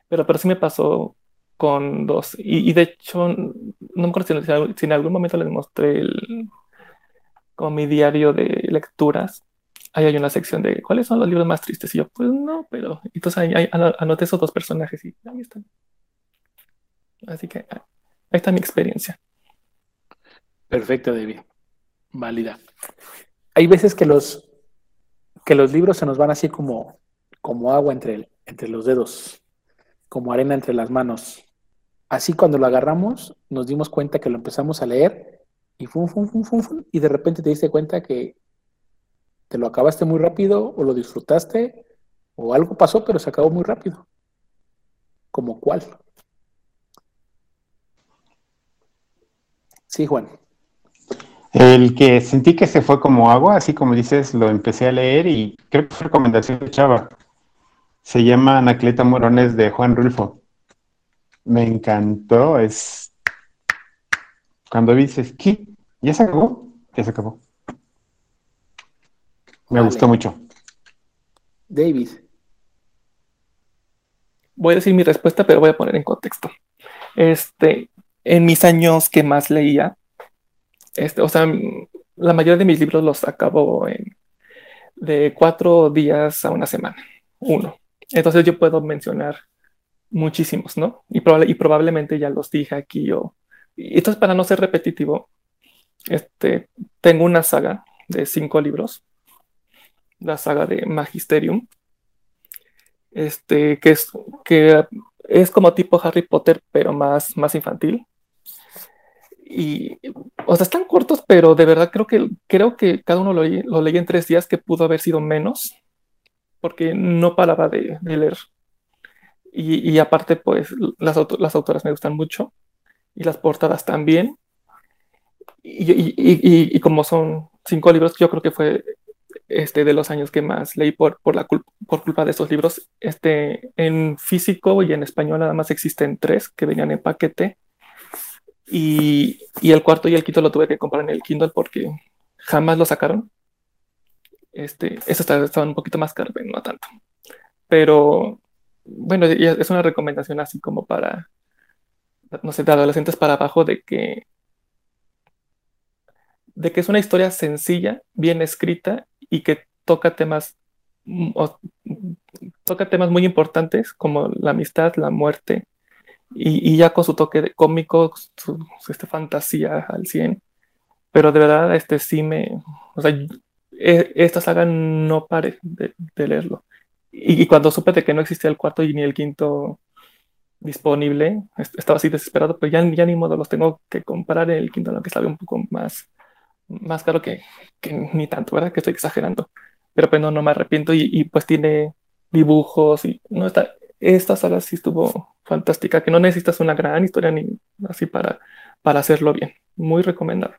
Pero, pero sí me pasó con dos. Y, de hecho, no me acuerdo si, si, en algún momento les mostré el, como mi diario de lecturas, ahí hay una sección de cuáles son los libros más tristes. Y yo, pues no, pero entonces ahí, anoté esos dos personajes y ahí están. Así que ahí está mi experiencia. Perfecto, David. Válida. Hay veces que los, que los libros se nos van así como, como agua entre, entre los dedos, como arena entre las manos. Así cuando lo agarramos, nos dimos cuenta que lo empezamos a leer y fum, y de repente te diste cuenta que te lo acabaste muy rápido o lo disfrutaste o algo pasó, pero se acabó muy rápido. ¿Como cuál? Sí, Juan. El que sentí que se fue como agua, así como dices, lo empecé a leer y creo que fue recomendación de Chava. Se llama Anacleta Morones de Juan Rulfo. Me encantó, es cuando dices, ¿qué? ¿Ya se acabó? Ya se acabó. Me gustó mucho. David. Voy a decir mi respuesta, pero voy a poner en contexto. Este, en mis años que más leía, este, o sea, la mayoría de mis libros los acabo en de cuatro días a una semana, uno. Entonces yo puedo mencionar muchísimos, ¿no? Y, probablemente ya los dije aquí o y entonces, para no ser repetitivo, este, tengo una saga de cinco libros, la saga de Magisterium, este, que, es, que es como tipo Harry Potter, pero más, más infantil. Y, o sea, están cortos, pero de verdad creo que, creo que cada uno lo, lo en tres días, que pudo haber sido menos, porque no paraba de, leer. Y, y, aparte, pues, las, las autoras me gustan mucho, y las portadas también. Y, y, como son cinco libros, yo creo que fue este, de los años que más leí por, por, la por culpa de esos libros. Este, en físico y en español nada más existen tres que venían en paquete. Y, y, el cuarto y el quinto lo tuve que comprar en el Kindle porque jamás lo sacaron. Este, eso estaba, un poquito más caro, no tanto. Pero bueno, es una recomendación así como para, no sé, de adolescentes para abajo de que de que es una historia sencilla, bien escrita y que toca temas mm, toca temas muy importantes como la amistad, la muerte y, ya con su toque de cómico, su, este, fantasía al 100. Pero de verdad, este sí me. O sea, e, esta saga no pare de, leerlo. Y, cuando supe de que no existía el cuarto y ni el quinto disponible, estaba así desesperado, pero ya, ya ni modo los tengo que comprar el quinto, aunque salga un poco más, más caro que, ni tanto, ¿verdad? Que estoy exagerando. Pero pues no, no me arrepiento y, pues tiene dibujos y no está. Esta saga sí estuvo fantástica, que no necesitas una gran historia ni así para, para hacerlo bien. Muy recomendado.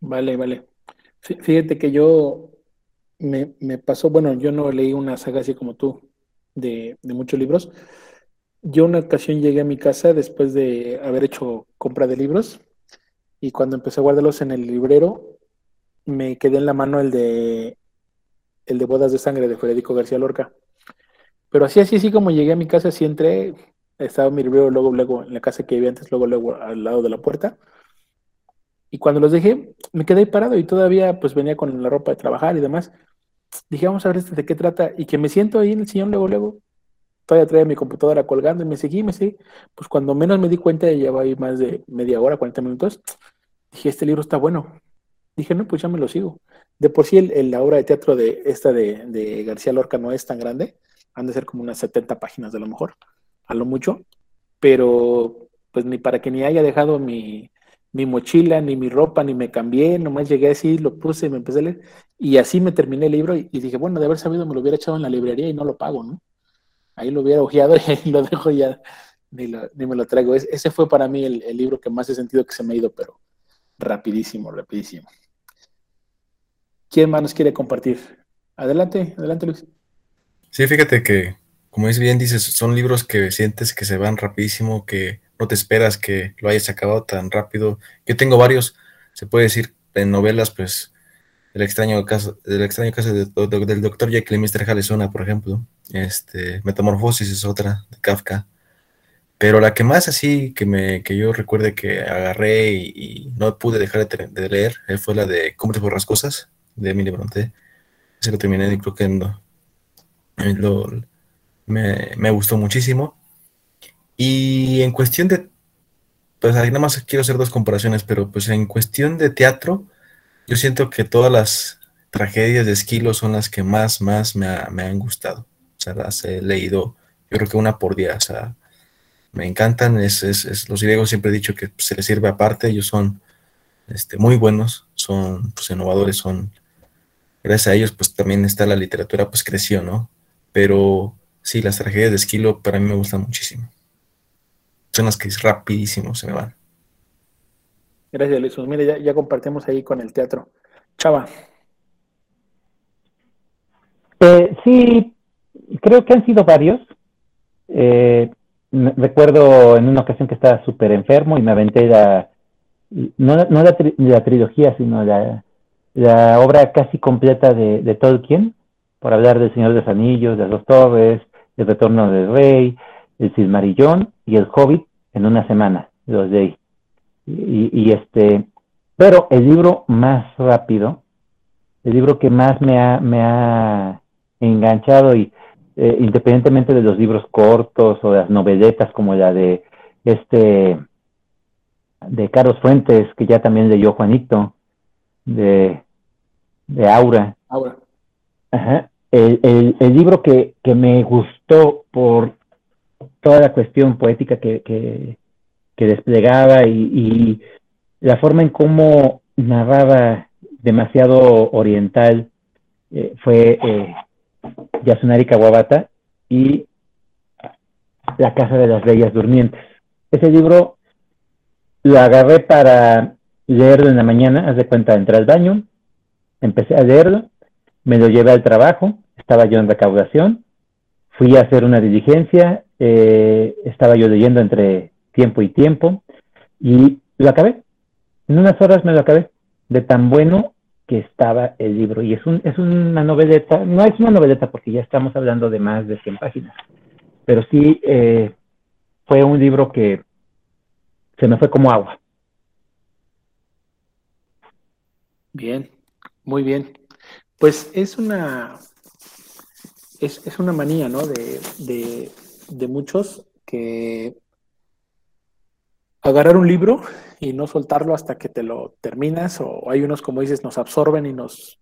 Vale, vale. Fíjate que yo me, me, pasó, bueno, yo no leí una saga así como tú, de, de muchos libros. Yo una ocasión llegué a mi casa después de haber hecho compra de libros y cuando empecé a guardarlos en el librero, me quedé en la mano el de el de Bodas de Sangre de Federico García Lorca. Pero así, así, así como llegué a mi casa, sí entré, estaba mi librero luego, luego, en la casa que vivía antes, luego, luego, al lado de la puerta. Y cuando los dejé, me quedé parado y todavía pues venía con la ropa de trabajar y demás. Dije, vamos a ver este de qué trata. Y que me siento ahí en el sillón luego, luego. Todavía traía mi computadora colgando y me seguí, me seguí. Pues cuando menos me di cuenta, ya llevaba ahí más de media hora, 40 minutos dije, este libro está bueno. Dije, no, pues ya me lo sigo. De por sí el, la obra de teatro de esta de, García Lorca no es tan grande, han de ser como unas 70 páginas de lo mejor, a lo mucho, pero pues ni para que ni haya dejado mi, mochila, ni mi ropa, ni me cambié, nomás llegué así, lo puse, y me empecé a leer, y así me terminé el libro y, dije, bueno, de haber sabido me lo hubiera echado en la librería y no lo pago, ¿no? Ahí lo hubiera ojeado y lo dejo ya, ni, me lo traigo. ese fue para mí el, el libro que más he sentido que se me ha ido, pero rapidísimo, rapidísimo. ¿Quién más nos quiere compartir? Adelante, adelante Luis. Sí, fíjate que, como es bien dices, son libros que sientes que se van rapidísimo, que no te esperas que lo hayas acabado tan rápido. Yo tengo varios, se puede decir, en novelas, pues, el extraño caso, el extraño caso del doctor Jekyll y Mr. Hyde es una, por ejemplo. Este, Metamorfosis es otra, de Kafka. Pero la que más así que me que yo recuerde que agarré y, no pude dejar de, leer eh, fue la de Cómprate por las cosas de Emily Bronte. Ese lo terminé creo que no, me, me, gustó muchísimo. Y en cuestión de, pues ahí nada más quiero hacer dos comparaciones, pero pues en cuestión de teatro, yo siento que todas las tragedias de Esquilo son las que más, más me, me han gustado. O sea, las he leído, yo creo que una por día, o sea, me encantan. Es, es, los griegos siempre he dicho que se les sirve aparte, ellos son este, muy buenos, son pues, innovadores, son, gracias a ellos pues también está la literatura, pues creció, ¿no? Pero sí, las tragedias de Esquilo para mí me gustan muchísimo. Son las que es rapidísimo se me van. Gracias, Luis. Pues mire, ya, ya compartimos ahí con el teatro. Chava. Eh, sí, creo que han sido varios. Eh, recuerdo en una ocasión que estaba súper enfermo y me aventé la, no, no la, la trilogía, sino la, la, obra casi completa de, de, Tolkien, por hablar del Señor de los Anillos, de los Torres, el Retorno del Rey, el Silmarillón y el Hobbit en una semana, los de Y, y este, pero el libro más rápido, el libro que más me ha, me ha enganchado y eh, independientemente de los libros cortos o las noveletas como la de este de Carlos Fuentes, que ya también leyó Juanito, de, de Aura. Aura. Ajá. El, libro que, me gustó por toda la cuestión poética que, que, que desplegaba y, la forma en cómo narraba demasiado oriental eh, fue eh, Yasunari Kawabata y La Casa de las Bellas Durmientes. Ese libro lo agarré para leerlo en la mañana, haz de cuenta, entré al baño, empecé a leerlo, me lo llevé al trabajo, estaba yo en recaudación, fui a hacer una diligencia, eh, estaba yo leyendo entre tiempo y tiempo y lo acabé. En unas horas me lo acabé, de tan bueno que estaba el libro. Y es, un, es una noveleta, no es una noveleta porque ya estamos hablando de más de 100 páginas, pero sí eh, fue un libro que se me fue como agua. Bien, muy bien. Pues es una, es, una manía, ¿no? De, de, muchos que agarrar un libro y no soltarlo hasta que te lo terminas, o hay unos, como dices, nos absorben y nos,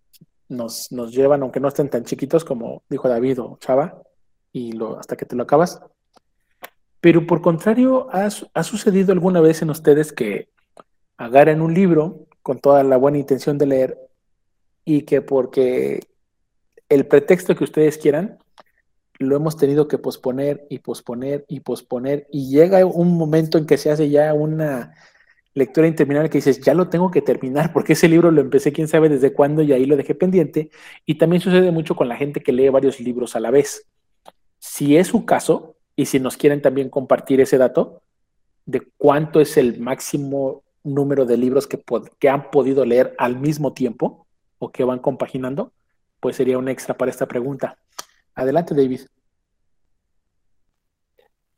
nos, nos llevan, aunque no estén tan chiquitos como dijo David o Chava, y lo, hasta que te lo acabas. Pero por contrario, ¿ha, ¿ha sucedido alguna vez en ustedes que agarren un libro con toda la buena intención de leer y que porque el pretexto que ustedes quieran, lo hemos tenido que posponer y posponer y posponer y llega un momento en que se hace ya una lectura interminable que dices, ya lo tengo que terminar porque ese libro lo empecé quién sabe desde cuándo y ahí lo dejé pendiente. Y también sucede mucho con la gente que lee varios libros a la vez. Si es su caso, y si nos quieren también compartir ese dato de cuánto es el máximo número de libros que, que han podido leer al mismo tiempo o que van compaginando, pues sería un extra para esta pregunta. Adelante, David.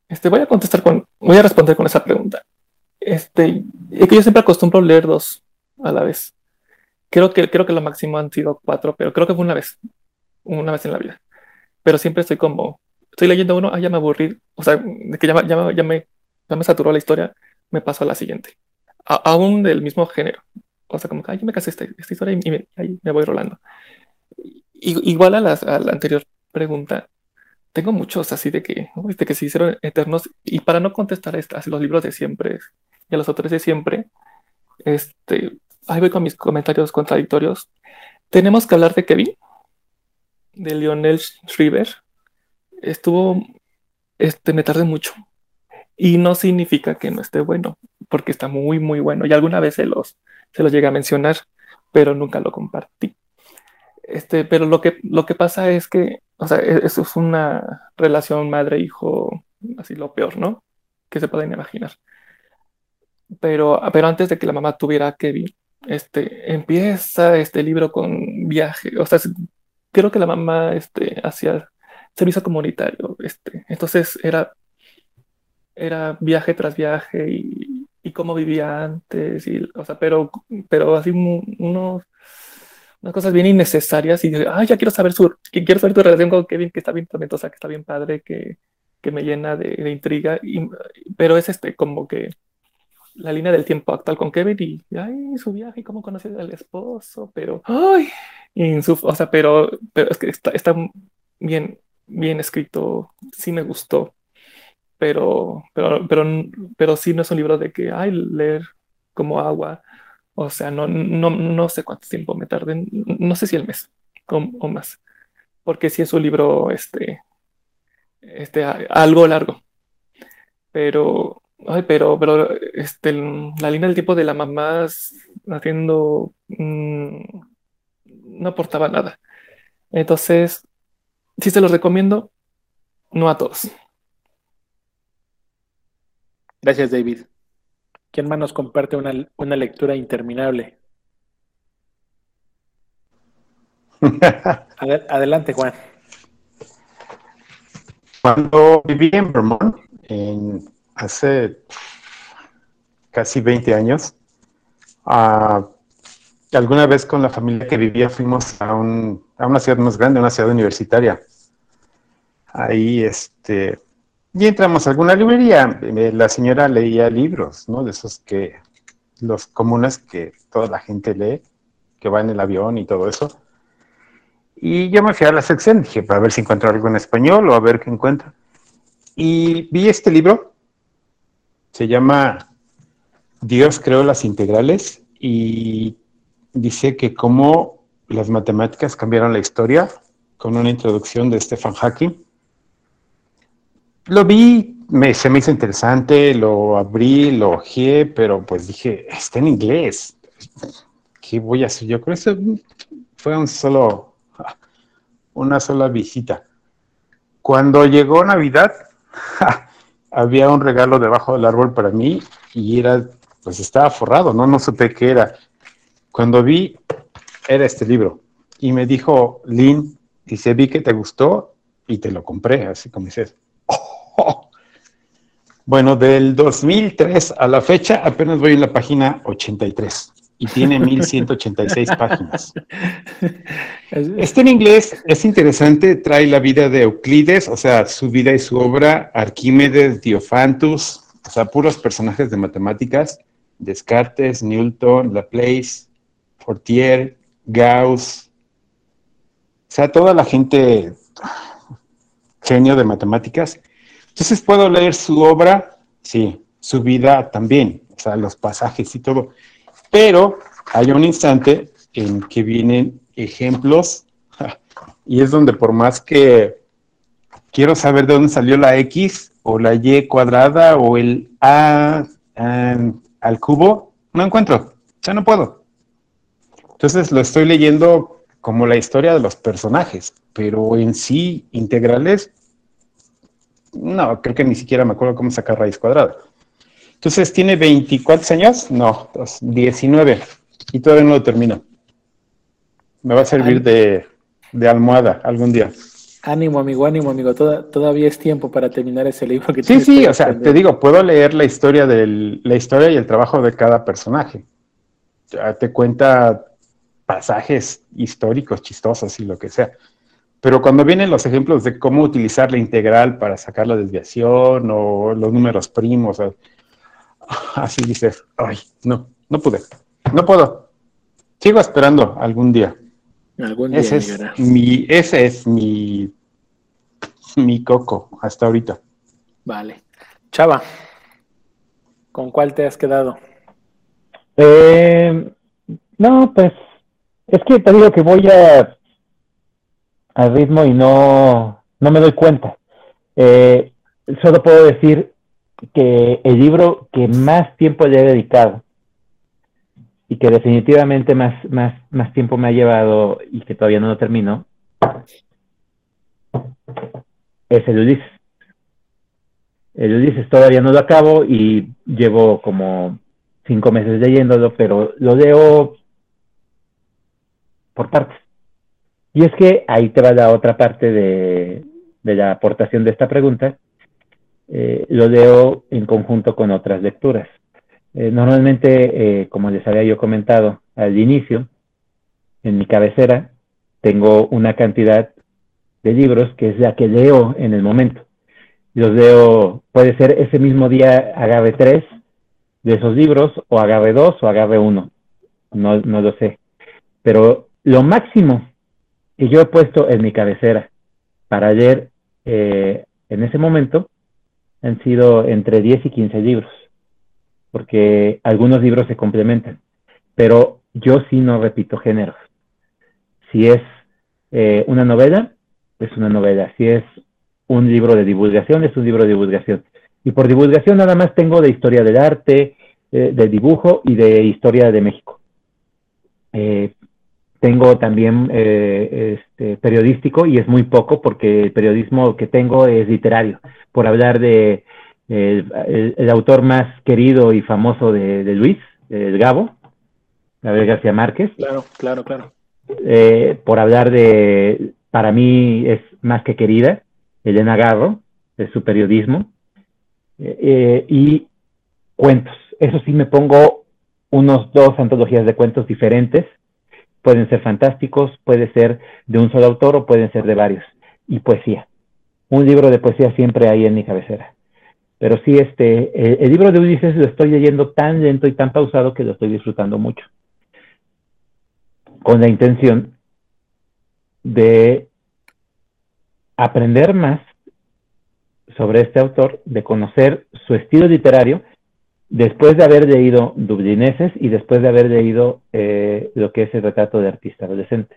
Este, voy a contestar con, voy a responder con esa pregunta. Este, es que yo siempre acostumbro leer dos a la vez. Creo que, creo que lo máximo han sido cuatro, pero creo que fue una vez, una vez en la vida. Pero siempre estoy como, estoy leyendo uno, ah, ya me aburrí, o sea, de que ya, ya, ya, me, ya me saturó la historia, me paso a la siguiente. aún del mismo género. O sea, como ay, ya me casé esta, esta historia y, me, ahí me voy rolando. igual a, a la anterior pregunta, tengo muchos así de que, de que se hicieron eternos. Y para no contestar a los libros de siempre y a los autores de siempre, este, ahí voy con mis comentarios contradictorios. Tenemos que hablar de Kevin, de Lionel Shriver. Estuvo, este, me tardé mucho. Y no significa que no esté bueno, porque está muy, muy bueno. Y alguna vez se los, se los llegué a mencionar, pero nunca lo compartí. Este, pero lo que, lo que pasa es que, o sea, e, eso es una relación madre-hijo, así lo peor, ¿no? Que se pueden imaginar. Pero, pero antes de que la mamá tuviera a Kevin, este, empieza este libro con viaje, o sea, creo que la mamá este, hacía servicio comunitario, este, entonces era, era viaje tras viaje y, y cómo vivía antes, y, o sea, pero, pero así unos unas cosas bien innecesarias y ay, ya quiero saber su, quiero saber tu relación con Kevin, que está bien tormentosa, que está bien padre, que, que me llena de, intriga, y, pero es este como que la línea del tiempo actual con Kevin y ay, su viaje cómo conoció al esposo, pero ay, su, o sea, pero, pero es que está, está bien, bien escrito, sí me gustó, pero, pero, pero, pero sí no es un libro de que, ay, leer como agua, o sea, no, no, no sé cuánto tiempo me tarde, no sé si el mes o, más, porque si es un libro este, este, algo largo. Pero, ay, pero, pero este, la línea del tiempo de la mamá haciendo mm, no aportaba nada. Entonces, sí se los recomiendo, no a todos. Gracias, David. ¿Quién más nos comparte una, lectura interminable? Adelante, Juan. Cuando viví en Vermont, hace casi 20 años, ah, alguna vez con la familia que vivía fuimos a, a una ciudad más grande, una ciudad universitaria. Ahí, este, y entramos a alguna librería. La señora leía libros, ¿no? De esos que, los comunes que toda la gente lee, que va en el avión y todo eso. Y yo me fui a la sección, dije, para ver si encuentro algo en español o a ver qué encuentro. Y vi este libro Se llama Dios creó las integrales y dice que cómo las matemáticas cambiaron la historia con una introducción de Stefan Hawking. Lo vi, me, se me hizo interesante, lo abrí, lo ojé, pero pues dije, está en inglés. ¿Qué voy a hacer? Yo creo que fue un solo, una sola visita. Cuando llegó Navidad, había un regalo debajo del árbol para mí y era, pues estaba forrado, ¿no? No supe qué era. Cuando vi, era este libro. Y me dijo, Lynn, dice, vi que te gustó y te lo compré, así como dices. Bueno, del 2003 a la fecha apenas voy en la página 83 y tiene 1186 páginas. Este en inglés es interesante, trae la vida de Euclides, o sea, su vida y su obra, Arquímedes, Diophantus, o sea, puros personajes de matemáticas, Descartes, Newton, Laplace, Fortier, Gauss, o sea, toda la gente genio de matemáticas. Entonces puedo leer su obra, sí, su vida también, o sea, los pasajes y todo. Pero hay un instante en que vienen ejemplos y es donde por más que quiero saber de dónde salió la X o la Y cuadrada o el A al cubo, no encuentro, ya no puedo. Entonces lo estoy leyendo como la historia de los personajes, pero en sí, integrales, no, creo que ni siquiera me acuerdo cómo sacar raíz cuadrada. Entonces, ¿tiene 24 años? No, 19. Y todavía no lo termino. Me va a servir de, almohada algún día. Ánimo, amigo, ánimo, amigo. todavía es tiempo para terminar ese libro que Sí, sí, o sea, te digo, puedo leer la historia, del, la historia y el trabajo de cada personaje. Te cuenta pasajes históricos, chistosos y lo que sea. Pero cuando vienen los ejemplos de cómo utilizar la integral para sacar la desviación o los números primos, así dices, ay, no, no pude, no puedo. Sigo esperando algún día. Algún día ese es mi, ese es mi, mi coco hasta ahorita. Vale. Chava, ¿con cuál te has quedado? Eh, no, pues es que te digo que voy a al ritmo y no, no me doy cuenta. Eh, solo puedo decir que el libro que más tiempo le he dedicado y que definitivamente más, más, más tiempo me ha llevado y que todavía no lo termino es el Ulises. El Ulises todavía no lo acabo y llevo como cinco meses leyéndolo, pero lo leo por partes. Y es que ahí te va la otra parte de, de la aportación de esta pregunta, eh, lo leo en conjunto con otras lecturas. Eh, normalmente, eh, como les había yo comentado al inicio, en mi cabecera tengo una cantidad de libros que es la que leo en el momento. Los leo, puede ser ese mismo día agave 3 de esos libros, o agave 2 o agave 1, no, no lo sé. Pero lo máximo que yo he puesto en mi cabecera para leer en ese momento han sido entre 10 y 15 libros, porque algunos libros se complementan, pero yo sí no repito géneros. Si es eh, una novela, es una novela. Si es un libro de divulgación, es un libro de divulgación. Y por divulgación nada más tengo de historia del arte, eh, de dibujo y de historia de México. Eh, tengo también eh, este, periodístico y es muy poco porque el periodismo que tengo es literario, por hablar de el, autor más querido y famoso de, Luis, el Gabo, Gabriel García Márquez. Claro, claro, claro. Eh, por hablar de, para mí es más que querida, Elena Garro, de su periodismo, eh, y cuentos. Eso sí me pongo unos dos antologías de cuentos diferentes Pueden ser fantásticos, puede ser de un solo autor o pueden ser de varios. Y poesía. Un libro de poesía siempre hay en mi cabecera. Pero sí, este, el, libro de Ulises lo estoy leyendo tan lento y tan pausado que lo estoy disfrutando mucho. Con la intención de aprender más sobre este autor, de conocer su estilo literario después de haber leído Dublineses y después de haber leído eh, lo que es el retrato de artista adolescente.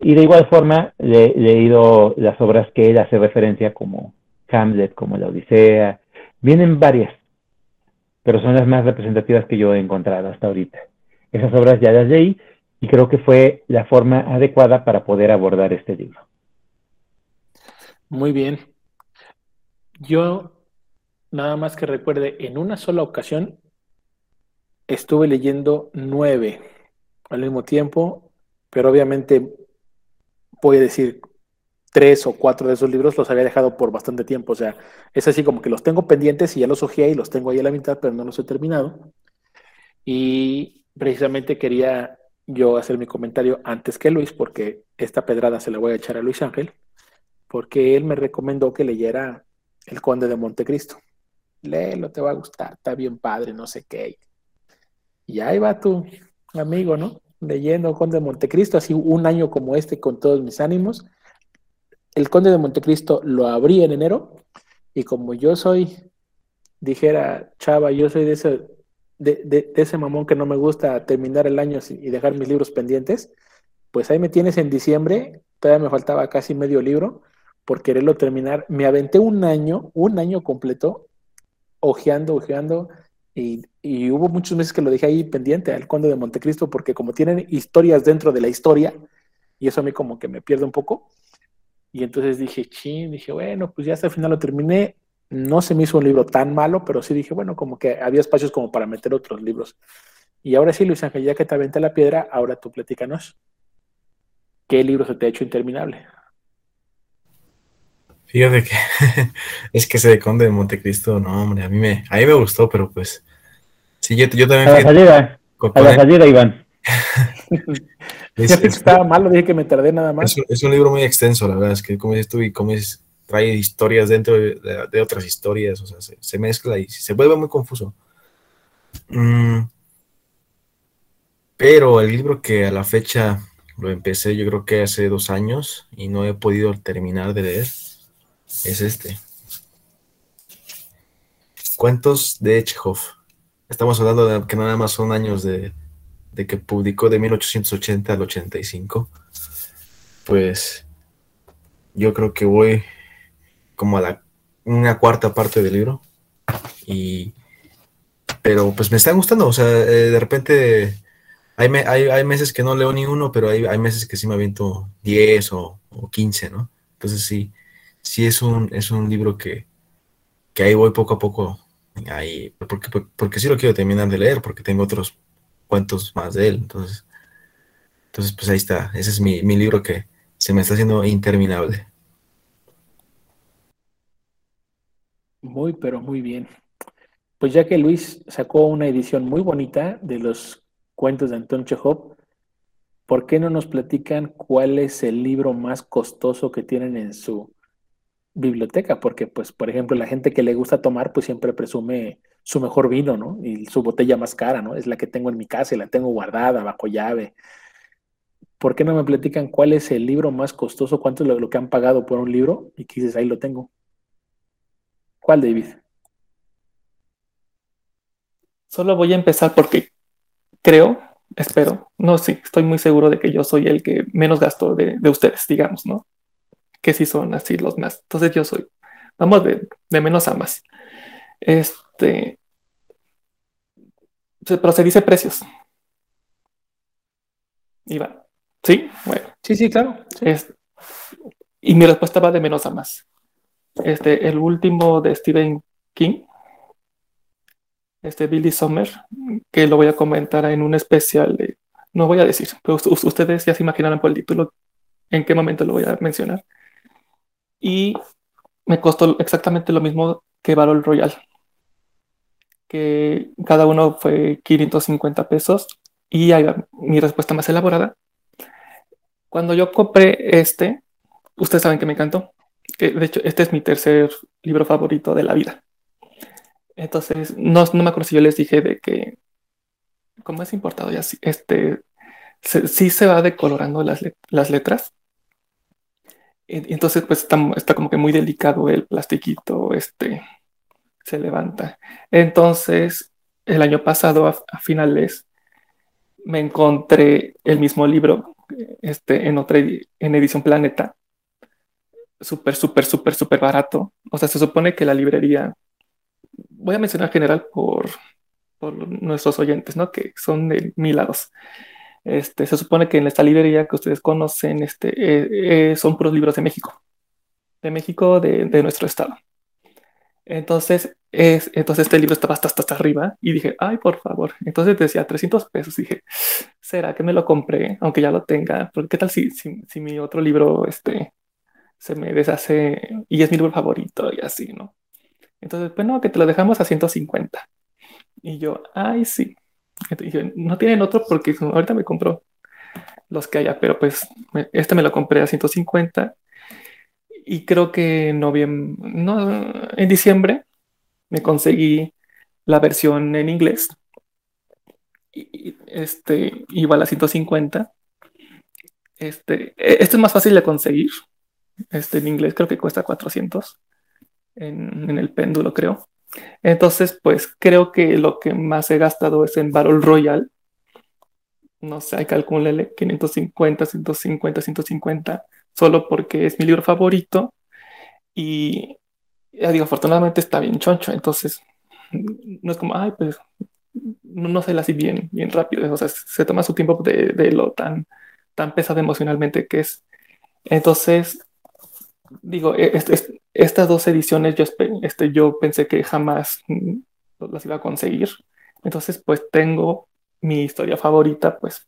Y de igual forma, le, he leído las obras que él hace referencia como Hamlet, como La Odisea. Vienen varias, pero son las más representativas que yo he encontrado hasta ahorita. Esas obras ya las leí y creo que fue la forma adecuada para poder abordar este libro. Muy bien. Yo, nada más que recuerde, en una sola ocasión estuve leyendo nueve al mismo tiempo, pero obviamente voy a decir tres o cuatro de esos libros los había dejado por bastante tiempo. O sea, es así como que los tengo pendientes y ya los ojeé y los tengo ahí a la mitad, pero no los he terminado. Y precisamente quería yo hacer mi comentario antes que Luis, porque esta pedrada se la voy a echar a Luis Ángel porque él me recomendó que leyera El Conde de Montecristo. Léelo, te va a gustar, está bien padre, no sé qué. Y ahí va tu amigo, ¿no? Leyendo Conde de Montecristo, así un año como este con todos mis ánimos. El Conde de Montecristo lo abrí en enero y como yo soy, dijera Chava, yo soy de ese, de, ese mamón que no me gusta terminar el año y dejar mis libros pendientes, pues ahí me tienes en diciembre, todavía me faltaba casi medio libro por quererlo terminar. Me aventé un año, un año completo, ojeando, ojeando, y, hubo muchos meses que lo dejé ahí pendiente al Conde de Montecristo, porque como tienen historias dentro de la historia, y eso a mí como que me pierde un poco. Y entonces dije, ching, dije, bueno, pues ya hasta el final lo terminé. No se me hizo un libro tan malo, pero sí dije, bueno, como que había espacios como para meter otros libros. Y ahora sí, Luis Ángel, ya que te aventé la piedra, ahora tú platícanos. ¿Qué libro se te ha hecho interminable? Fíjate que es que ese de Conde de Montecristo, no, hombre, a mí me, a mí me gustó, pero pues sí, yo, yo también. A la salida, a la salida, Iván. es, que estaba malo, dije que me tardé nada más. Es, un libro muy extenso, la verdad, es que como dices tú, y como es, trae historias dentro de, otras historias, o sea, se, mezcla y se vuelve muy confuso. Mm, pero el libro que a la fecha lo empecé, yo creo que hace dos años y no he podido terminar de leer es este. Cuentos de Chekhov. Estamos hablando de que nada más son años de, que publicó de 1880 al 85. Pues yo creo que voy como a la una cuarta parte del libro. Y pero pues me está gustando. O sea, eh, de repente hay, hay, meses que no leo ni uno, pero hay, hay meses que sí me aviento 10 o, o 15, ¿no? Entonces sí, sí es un, es un libro que, ahí voy poco a poco, ahí, porque, porque sí lo quiero terminar de leer, porque tengo otros cuentos más de él. Entonces, entonces pues ahí está. Ese es mi, mi libro que se me está haciendo interminable. Muy, pero muy bien. Pues ya que Luis sacó una edición muy bonita de los cuentos de Anton Chekhov, ¿por qué no nos platican cuál es el libro más costoso que tienen en su biblioteca, porque pues, por ejemplo, la gente que le gusta tomar, pues siempre presume su mejor vino, ¿no? Y su botella más cara, ¿no? Es la que tengo en mi casa y la tengo guardada bajo llave. ¿Por qué no me platican cuál es el libro más costoso? ¿Cuánto es lo, que han pagado por un libro? Y quizás ahí lo tengo. ¿Cuál, David? Solo voy a empezar porque creo, espero, no, sí, estoy muy seguro de que yo soy el que menos gasto de, de ustedes, digamos, ¿no? Que sí son así los más. Entonces yo soy, vamos de, menos a más. Este, pero se dice precios. Iba. ¿Sí? Bueno. Sí, sí, claro. y mi respuesta va de menos a más. Este, el último de Stephen King, este Billy Sommer, que lo voy a comentar en un especial, no voy a decir, pero ustedes ya se imaginarán por el título en qué momento lo voy a mencionar y me costó exactamente lo mismo que Battle Royale, que cada uno fue 550 pesos y mi respuesta más elaborada. Cuando yo compré este, ustedes saben que me encantó, de hecho este es mi tercer libro favorito de la vida. Entonces, no, no me acuerdo si yo les dije de que, como es importado ya, este, sí se va decolorando las, las letras entonces, pues está, está, como que muy delicado el plastiquito, este, se levanta. Entonces, el año pasado, a, finales, me encontré el mismo libro este, en otra en edición Planeta. Súper, súper, súper, súper barato. O sea, se supone que la librería, voy a mencionar general por, por nuestros oyentes, ¿no? Que son de mil lados. Este, se supone que en esta librería que ustedes conocen este, eh, eh, son puros libros de México, de México, de, de nuestro estado. Entonces, es, entonces este libro estaba hasta, hasta, arriba y dije, ay, por favor. Entonces decía 300 pesos. Dije, ¿será que me lo compré? Aunque ya lo tenga. Porque qué tal si, si, si, mi otro libro este, se me deshace y es mi libro favorito y así, ¿no? Entonces, pues no, que te lo dejamos a 150. Y yo, ay, sí. No tienen otro porque ahorita me compró los que haya, pero pues este me lo compré a 150 y creo que en noviembre, no, en diciembre me conseguí la versión en inglés, y, este, igual a 150. Este, e, esto es más fácil de conseguir. Este, en inglés creo que cuesta 400 en, en, el péndulo, creo. Entonces, pues creo que lo que más he gastado es en Battle Royale. No sé, hay calculele 550, 150, 150 solo porque es mi libro favorito y ya digo, afortunadamente está bien choncho, entonces no es como, ay, pues no, se la así bien, bien rápido, o sea, se toma su tiempo de, lo tan, tan pesado emocionalmente que es. Entonces, digo, e, estas dos ediciones yo, este, yo pensé que jamás las iba a conseguir. Entonces, pues tengo mi historia favorita, pues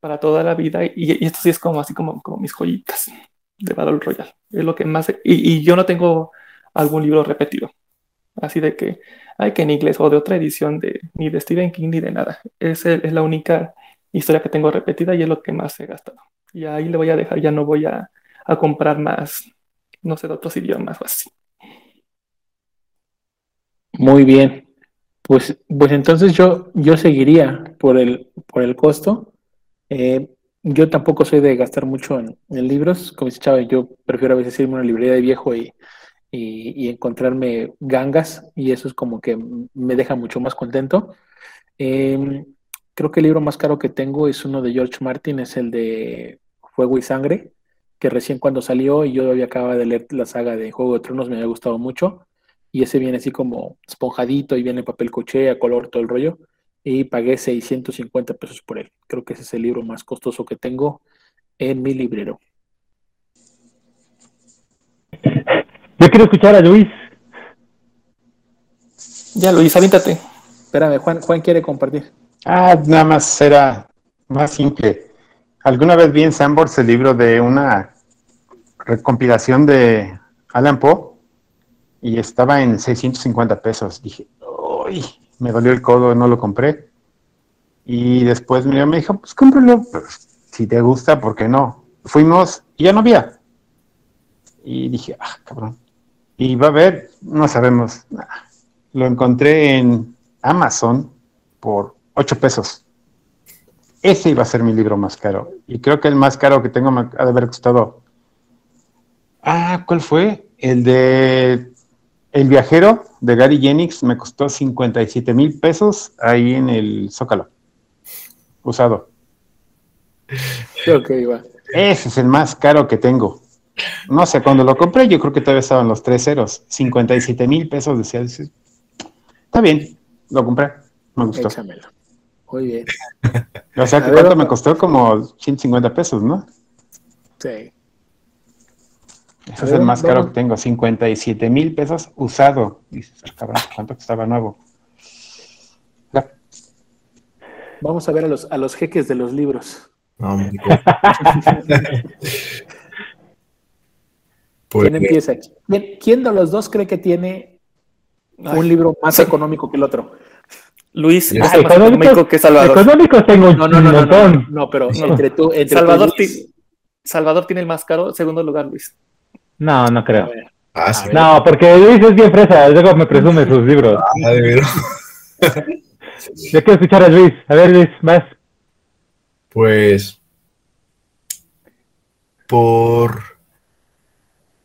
para toda la vida y, esto sí es como así como, como mis joyitas de Battle Royale. Es lo que más... Y, yo no tengo algún libro repetido. Así de que, hay que en inglés o de otra edición de ni de Stephen King ni de nada. Es, es la única historia que tengo repetida y es lo que más he gastado. Y ahí le voy a dejar, ya no voy a, a comprar más, no sé, otros idiomas o así. Muy bien. Pues, pues entonces yo, yo seguiría por el, por el costo eh, yo tampoco soy de gastar mucho en, libros, como dice Chávez, yo prefiero a veces irme a una librería de viejo y, encontrarme gangas y eso es como que me deja mucho más contento. Em, creo que el libro más caro que tengo es uno de George Martin, es el de Fuego y Sangre, que recién cuando salió y yo había acabado de leer la saga de Juego de Tronos, me había gustado mucho y ese viene así como esponjadito y viene en papel coché, a color, todo el rollo y pagué 650 pesos por él. Creo que ese es el libro más costoso que tengo en mi librero. Yo quiero escuchar a Luis. Ya, Luis, avíntate. Espérame, Juan, Juan quiere compartir. Ah, nada más era más simple. Alguna vez vi en Sandbox el libro de una recompilación de Alan Poe y estaba en 650 pesos. Dije, uy, me dolió el codo, no lo compré. Y después mi me dijo, pues cómpralo, pues, si te gusta, ¿por qué no? Fuimos y ya no había. Y dije, ah, cabrón. Y va a ver, no sabemos. Lo encontré en Amazon por 8 pesos. Ese iba a ser mi libro más caro. Y creo que el más caro que tengo ha de haber costado. Ah, ¿cuál fue? El de el viajero de Gary Jennings me costó 57 mil pesos ahí en el Zócalo. Usado. Okay, va. Ese es el más caro que tengo. No sé, cuando lo compré yo creo que todavía estaban los tres ceros. 57 mil pesos decía. Está bien, lo compré. Me gustó. Échamelo. Muy bien. O sea, que ¿cuánto me costó? Como 150 pesos, ¿no? Sí. Ese es el más caro que tengo, 57 mil pesos usado. Dices, ah, cabrón, ¿cuánto estaba nuevo? Vamos a ver a los, a los jeques de los libros. ¿Quién empieza? ¿Quién, de los dos cree que tiene un libro más económico que el otro? Luis es más económico que Salvador. Económico tengo no, no, no, no, no, no, pero entre tú, entre Salvador, Salvador tiene el más caro, segundo lugar, Luis. No, no creo. Ah, no, porque Luis es bien fresa, luego me presume sus libros. Ah, de Yo quiero escuchar a Luis. A ver, Luis, más. Pues. Por.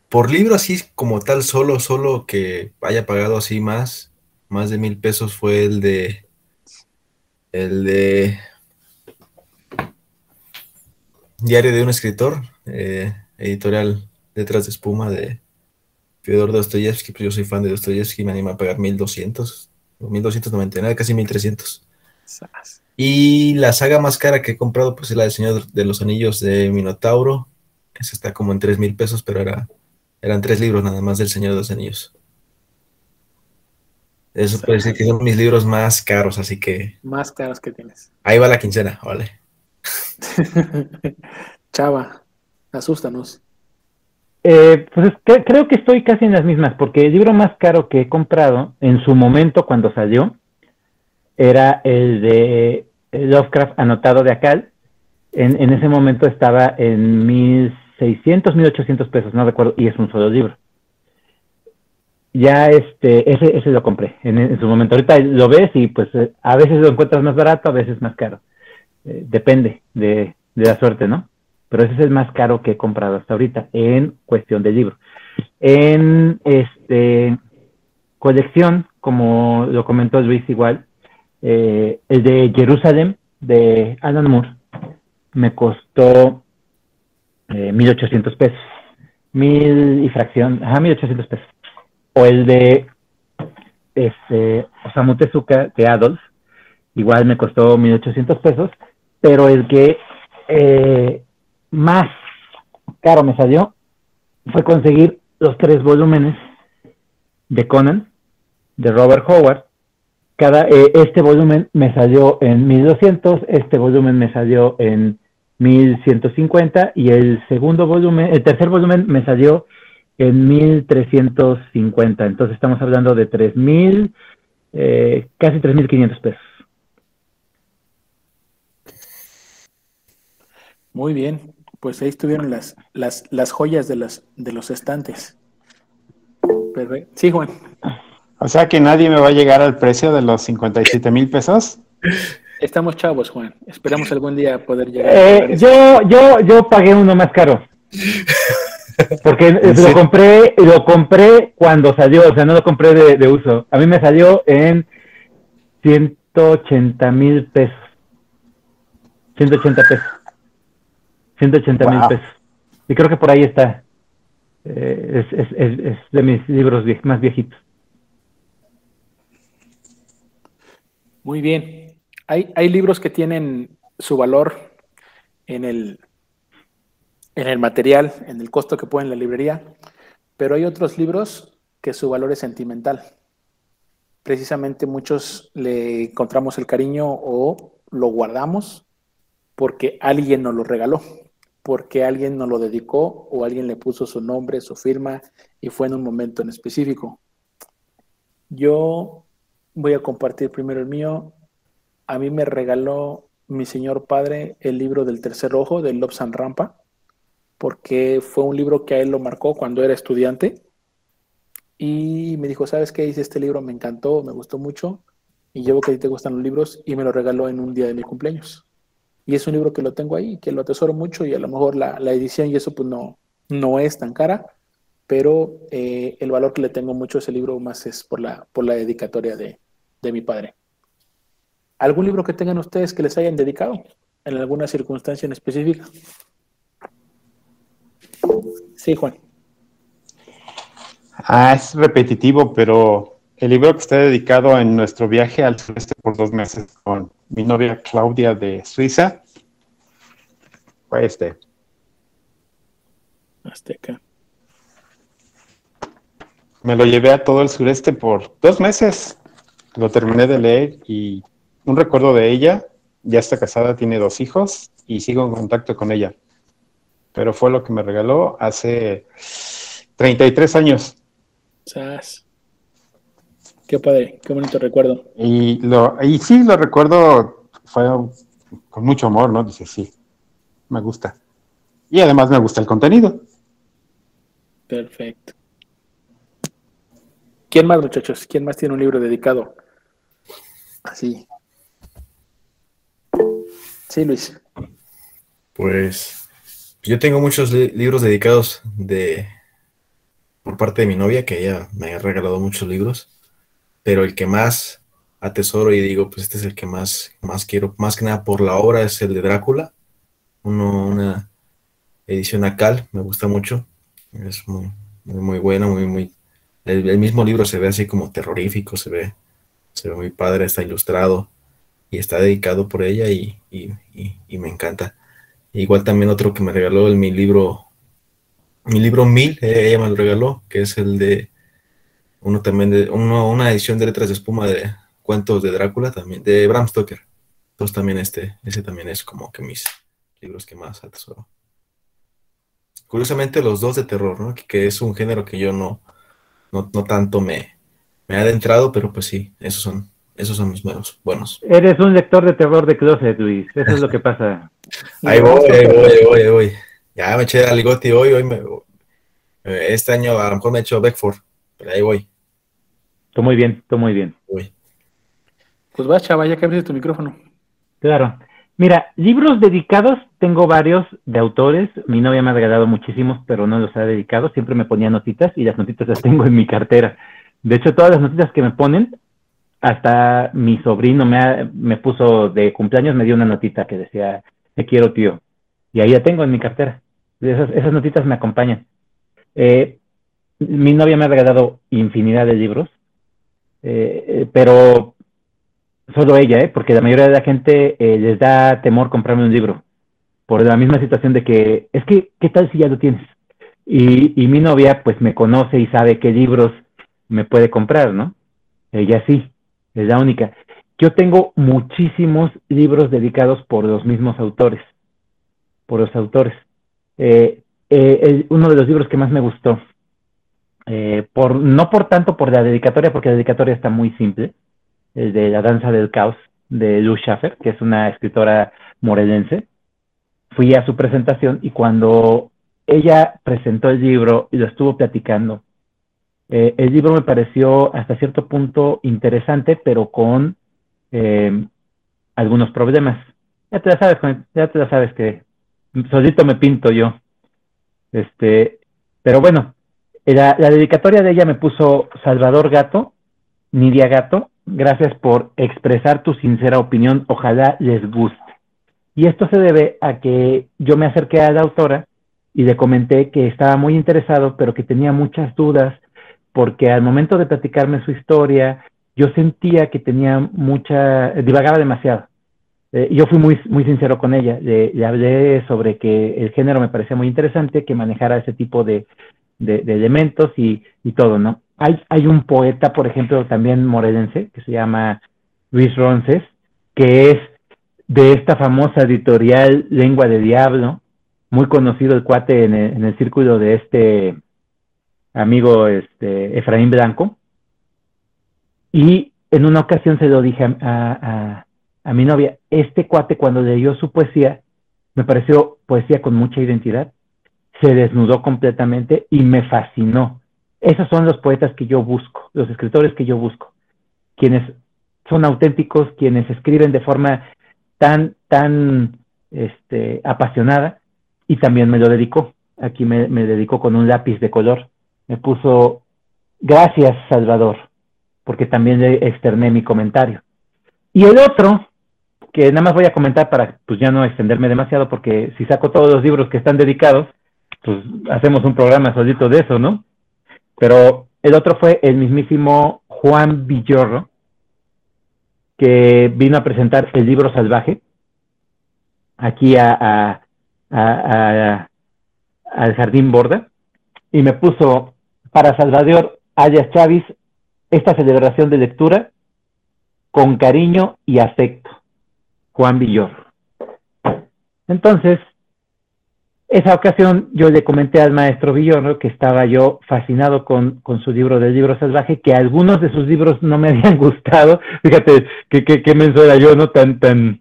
Por libro así como tal, solo, solo que haya pagado así más. Más de mil pesos fue el de el de Diario de un escritor, eh, editorial Letras de Espuma de Fyodor Dostoyevsky, pues yo soy fan de Dostoyevsky, me anima a pagar 1200, 1299, casi 1300. Y la saga más cara que he comprado, pues es la del Señor de los Anillos de Minotauro. Esa está como en 3 mil pesos, pero era, eran tres libros nada más del Señor de los Anillos. Eso puede decir que son mis libros más caros, así que. Más caros que tienes. Ahí va la quincena, vale. Chava, asústanos. Eh, pues creo que estoy casi en las mismas, porque el libro más caro que he comprado en su momento cuando salió era el de Lovecraft anotado de Acal. En, en ese momento estaba en 1600, 1800 pesos, no recuerdo, y es un solo libro. Ya este, ese, ese lo compré en, su momento. Ahorita lo ves y pues eh, a veces lo encuentras más barato, a veces más caro. Eh, depende de, de la suerte, ¿no? Pero ese es el más caro que he comprado hasta ahorita en cuestión de libro. En este colección, como lo comentó Luis igual, eh, el de Jerusalén de Alan Moore me costó eh, 1.800 pesos. Mil y fracción, ajá, 1.800 pesos. O el de este, Osamu Tezuka de Adolf, igual me costó 1.800 pesos, pero el que eh, más caro me salió fue conseguir los tres volúmenes de Conan, de Robert Howard. Cada, eh, este volumen me salió en 1200, este volumen me salió en 1150 y el segundo volumen, el tercer volumen me salió en 1350. Entonces estamos hablando de 3000, eh, casi 3500 pesos. Muy bien, pues ahí estuvieron las, las, las joyas de, las, de los estantes. Perfecto. Sí, Juan. O sea que nadie me va a llegar al precio de los 57 mil pesos. Estamos chavos, Juan. Esperamos algún día poder llegar. Eh, yo, yo, yo pagué uno más caro. Porque lo compré, lo compré cuando salió, o sea, no lo compré de, de uso. A mí me salió en 180 mil pesos. 180 pesos. 180 mil pesos. Y creo que por ahí está. Eh, es, es, es, de mis libros más viejitos. Muy bien. Hay, hay libros que tienen su valor en el, en el material, en el costo que ponen en la librería, pero hay otros libros que su valor es sentimental. Precisamente muchos le encontramos el cariño o lo guardamos porque alguien nos lo regaló porque alguien nos lo dedicó o alguien le puso su nombre, su firma y fue en un momento en específico. Yo voy a compartir primero el mío. A mí me regaló mi señor padre el libro del tercer ojo de Lobsan Rampa, porque fue un libro que a él lo marcó cuando era estudiante. Y me dijo, ¿sabes qué? Hice este libro, me encantó, me gustó mucho. Y llevo que a ti te gustan los libros y me lo regaló en un día de mi cumpleaños. Y es un libro que lo tengo ahí, que lo atesoro mucho y a lo mejor la, edición y eso pues no, no es tan cara, pero eh, el valor que le tengo mucho a ese libro más es por la, por la dedicatoria de, de mi padre. ¿Algún libro que tengan ustedes que les hayan dedicado en alguna circunstancia en específica? Sí, Juan. Ah, es repetitivo, pero el libro que está dedicado en nuestro viaje al sureste por dos meses con mi novia Claudia de Suiza, fue este. Azteca. Me lo llevé a todo el sureste por dos meses. Lo terminé de leer y un recuerdo de ella. Ya está casada, tiene dos hijos y sigo en contacto con ella. Pero fue lo que me regaló hace 33 años. Qué padre, qué bonito recuerdo. Y, lo, y sí, lo recuerdo, fue con mucho amor, ¿no? Dice, sí, me gusta. Y además me gusta el contenido. Perfecto. ¿Quién más, muchachos? ¿Quién más tiene un libro dedicado? Así. Sí, Luis. Pues yo tengo muchos libros dedicados de por parte de mi novia, que ella me ha regalado muchos libros. pero el que más atesoro y digo, pues este es el que más, más quiero, más que nada por la obra, es el de Drácula, Uno, una edición Acal, me gusta mucho, es muy, muy, muy bueno, muy, muy, el, mismo libro se ve así como terrorífico, se ve, se ve muy padre, está ilustrado y está dedicado por ella y, me encanta. Igual también otro que me regaló el, mi libro, mi libro Mil, ella me lo regaló, que es el de uno también de uno, una edición de letras de espuma de cuentos de Drácula también, de Bram Stoker. Entonces también este, ese también es como que mis libros que más atesoro. Curiosamente los dos de terror, ¿no? Que, es un género que yo no, no, tanto me, me he adentrado, pero pues sí, esos son, esos son mis buenos. Eres un lector de terror de closet, Luis. Eso es lo que pasa. Ahí voy, ahí voy, ahí voy, ahí voy. Ya me eché a Ligotti hoy, hoy me, este año a lo mejor me he hecho Beckford, pero ahí voy. Tú muy bien, tú muy bien. Pues va, chava, ya que abres tu micrófono. Claro. Mira, libros dedicados, tengo varios de autores. Mi novia me ha regalado muchísimos, pero no los ha dedicado. Siempre me ponía notitas y las notitas las tengo en mi cartera. De hecho, todas las notitas que me ponen, hasta mi sobrino me, me puso de cumpleaños, me dio una notita que decía, te quiero, tío. Y ahí la tengo en mi cartera. Esas, esas notitas me acompañan. Eh, mi novia me ha regalado infinidad de libros. Eh, eh, pero solo ella, ¿eh? porque la mayoría de la gente eh, les da temor comprarme un libro, por la misma situación de que, es que, ¿qué tal si ya lo tienes? Y, y mi novia pues me conoce y sabe qué libros me puede comprar, ¿no? Ella sí, es la única. Yo tengo muchísimos libros dedicados por los mismos autores, por los autores. Eh, uno de los libros que más me gustó eh, no por tanto por la dedicatoria, porque la dedicatoria está muy simple, el de La Danza del Caos de Luz Schaffer, que es una escritora morelense. Fui a su presentación y cuando ella presentó el libro y lo estuvo platicando, eh, el libro me pareció hasta cierto punto interesante, pero con eh, algunos problemas. Ya te la sabes, ya te la sabes que solito me pinto yo. Este, pero bueno, la, dedicatoria de ella me puso Salvador Gato, Nidia Gato, gracias por expresar tu sincera opinión, ojalá les guste. Y esto se debe a que yo me acerqué a la autora y le comenté que estaba muy interesado, pero que tenía muchas dudas, porque al momento de platicarme su historia, yo sentía que tenía mucha, divagaba demasiado. Eh, yo fui muy, muy sincero con ella, le, hablé sobre que el género me parecía muy interesante, que manejara ese tipo de, de, elementos y, todo, ¿no? Hay, hay un poeta, por ejemplo, también morelense, que se llama Luis Ronces, que es de esta famosa editorial Lengua de Diablo, muy conocido el cuate en el, círculo de este amigo este, Efraín Blanco. Y en una ocasión se lo dije a, a, a, mi novia, este cuate cuando leyó su poesía, me pareció poesía con mucha identidad, se desnudó completamente y me fascinó. Esos son los poetas que yo busco, los escritores que yo busco, quienes son auténticos, quienes escriben de forma tan, tan este, apasionada y también me lo dedicó. Aquí me, me dedicó con un lápiz de color. Me puso, gracias Salvador, porque también le externé mi comentario. Y el otro, que nada más voy a comentar para pues ya no extenderme demasiado, porque si saco todos los libros que están dedicados, pues hacemos un programa solito de eso, ¿no? Pero el otro fue el mismísimo Juan Villorro, que vino a presentar el libro salvaje aquí a, al Jardín Borda y me puso para Salvador Ayas Chávez esta celebración de lectura con cariño y afecto. Juan Villorro. Entonces, esa ocasión yo le comenté al maestro Villorro que estaba yo fascinado con, su libro del libro salvaje, que algunos de sus libros no me habían gustado. Fíjate qué que, que yo, ¿no? Tan, tan,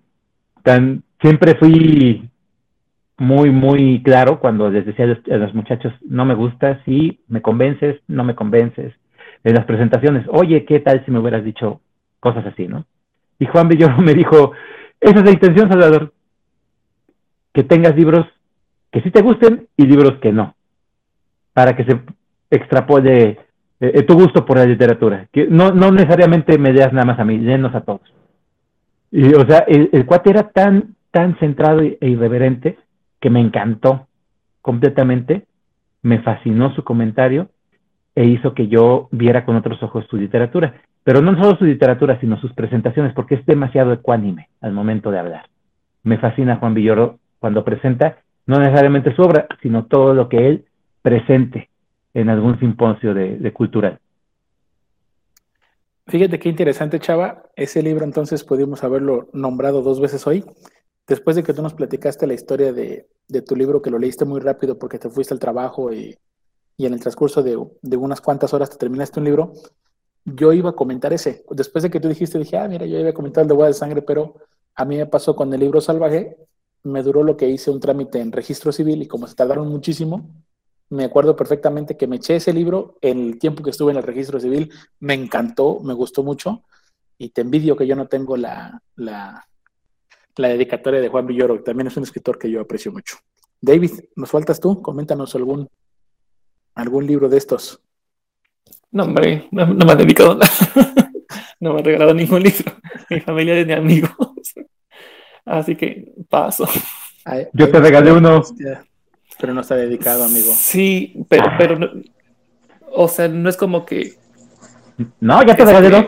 tan, siempre fui muy, muy claro cuando les decía a los, muchachos, no me gusta, sí, me convences, no me convences. En las presentaciones, oye, ¿qué tal si me hubieras dicho cosas así, no? Y Juan Villoro me dijo, esa es la intención, Salvador, que tengas libros que sí te gusten y libros que no, para que se extrapole eh, eh, tu gusto por la literatura. Que no, no necesariamente me leas nada más a mí, léenos a todos. Y, o sea, el, el cuate era tan, tan centrado e irreverente que me encantó completamente, me fascinó su comentario e hizo que yo viera con otros ojos su literatura. Pero no solo su literatura, sino sus presentaciones, porque es demasiado ecuánime al momento de hablar. Me fascina Juan Villoro cuando presenta no necesariamente su obra, sino todo lo que él presente en algún simposio de, cultural. Fíjate qué interesante, Chava. Ese libro entonces pudimos haberlo nombrado dos veces hoy. Después de que tú nos platicaste la historia de, de tu libro, que lo leíste muy rápido porque te fuiste al trabajo y, y en el transcurso de, unas cuantas horas te terminaste un libro, yo iba a comentar ese. Después de que tú dijiste, dije, ah, mira, yo iba a comentar el de Boda de Sangre, pero a mí me pasó con el libro Salvaje, me duró lo que hice un trámite en registro civil y como se tardaron muchísimo, me acuerdo perfectamente que me eché ese libro en el tiempo que estuve en el registro civil, me encantó, me gustó mucho y te envidio que yo no tengo la, la, la dedicatoria de Juan Villoro, que también es un escritor que yo aprecio mucho. David, ¿nos faltas tú? Coméntanos algún, algún libro de estos. No, hombre, no, no me han dedicado nada. no me han regalado ningún libro. Mi familia es de amigos. Así que paso. Ay, Yo te regalé uno. Pero no está dedicado, amigo. Sí, pero, pero no, o sea, no es como que. No, ya te regalé dos.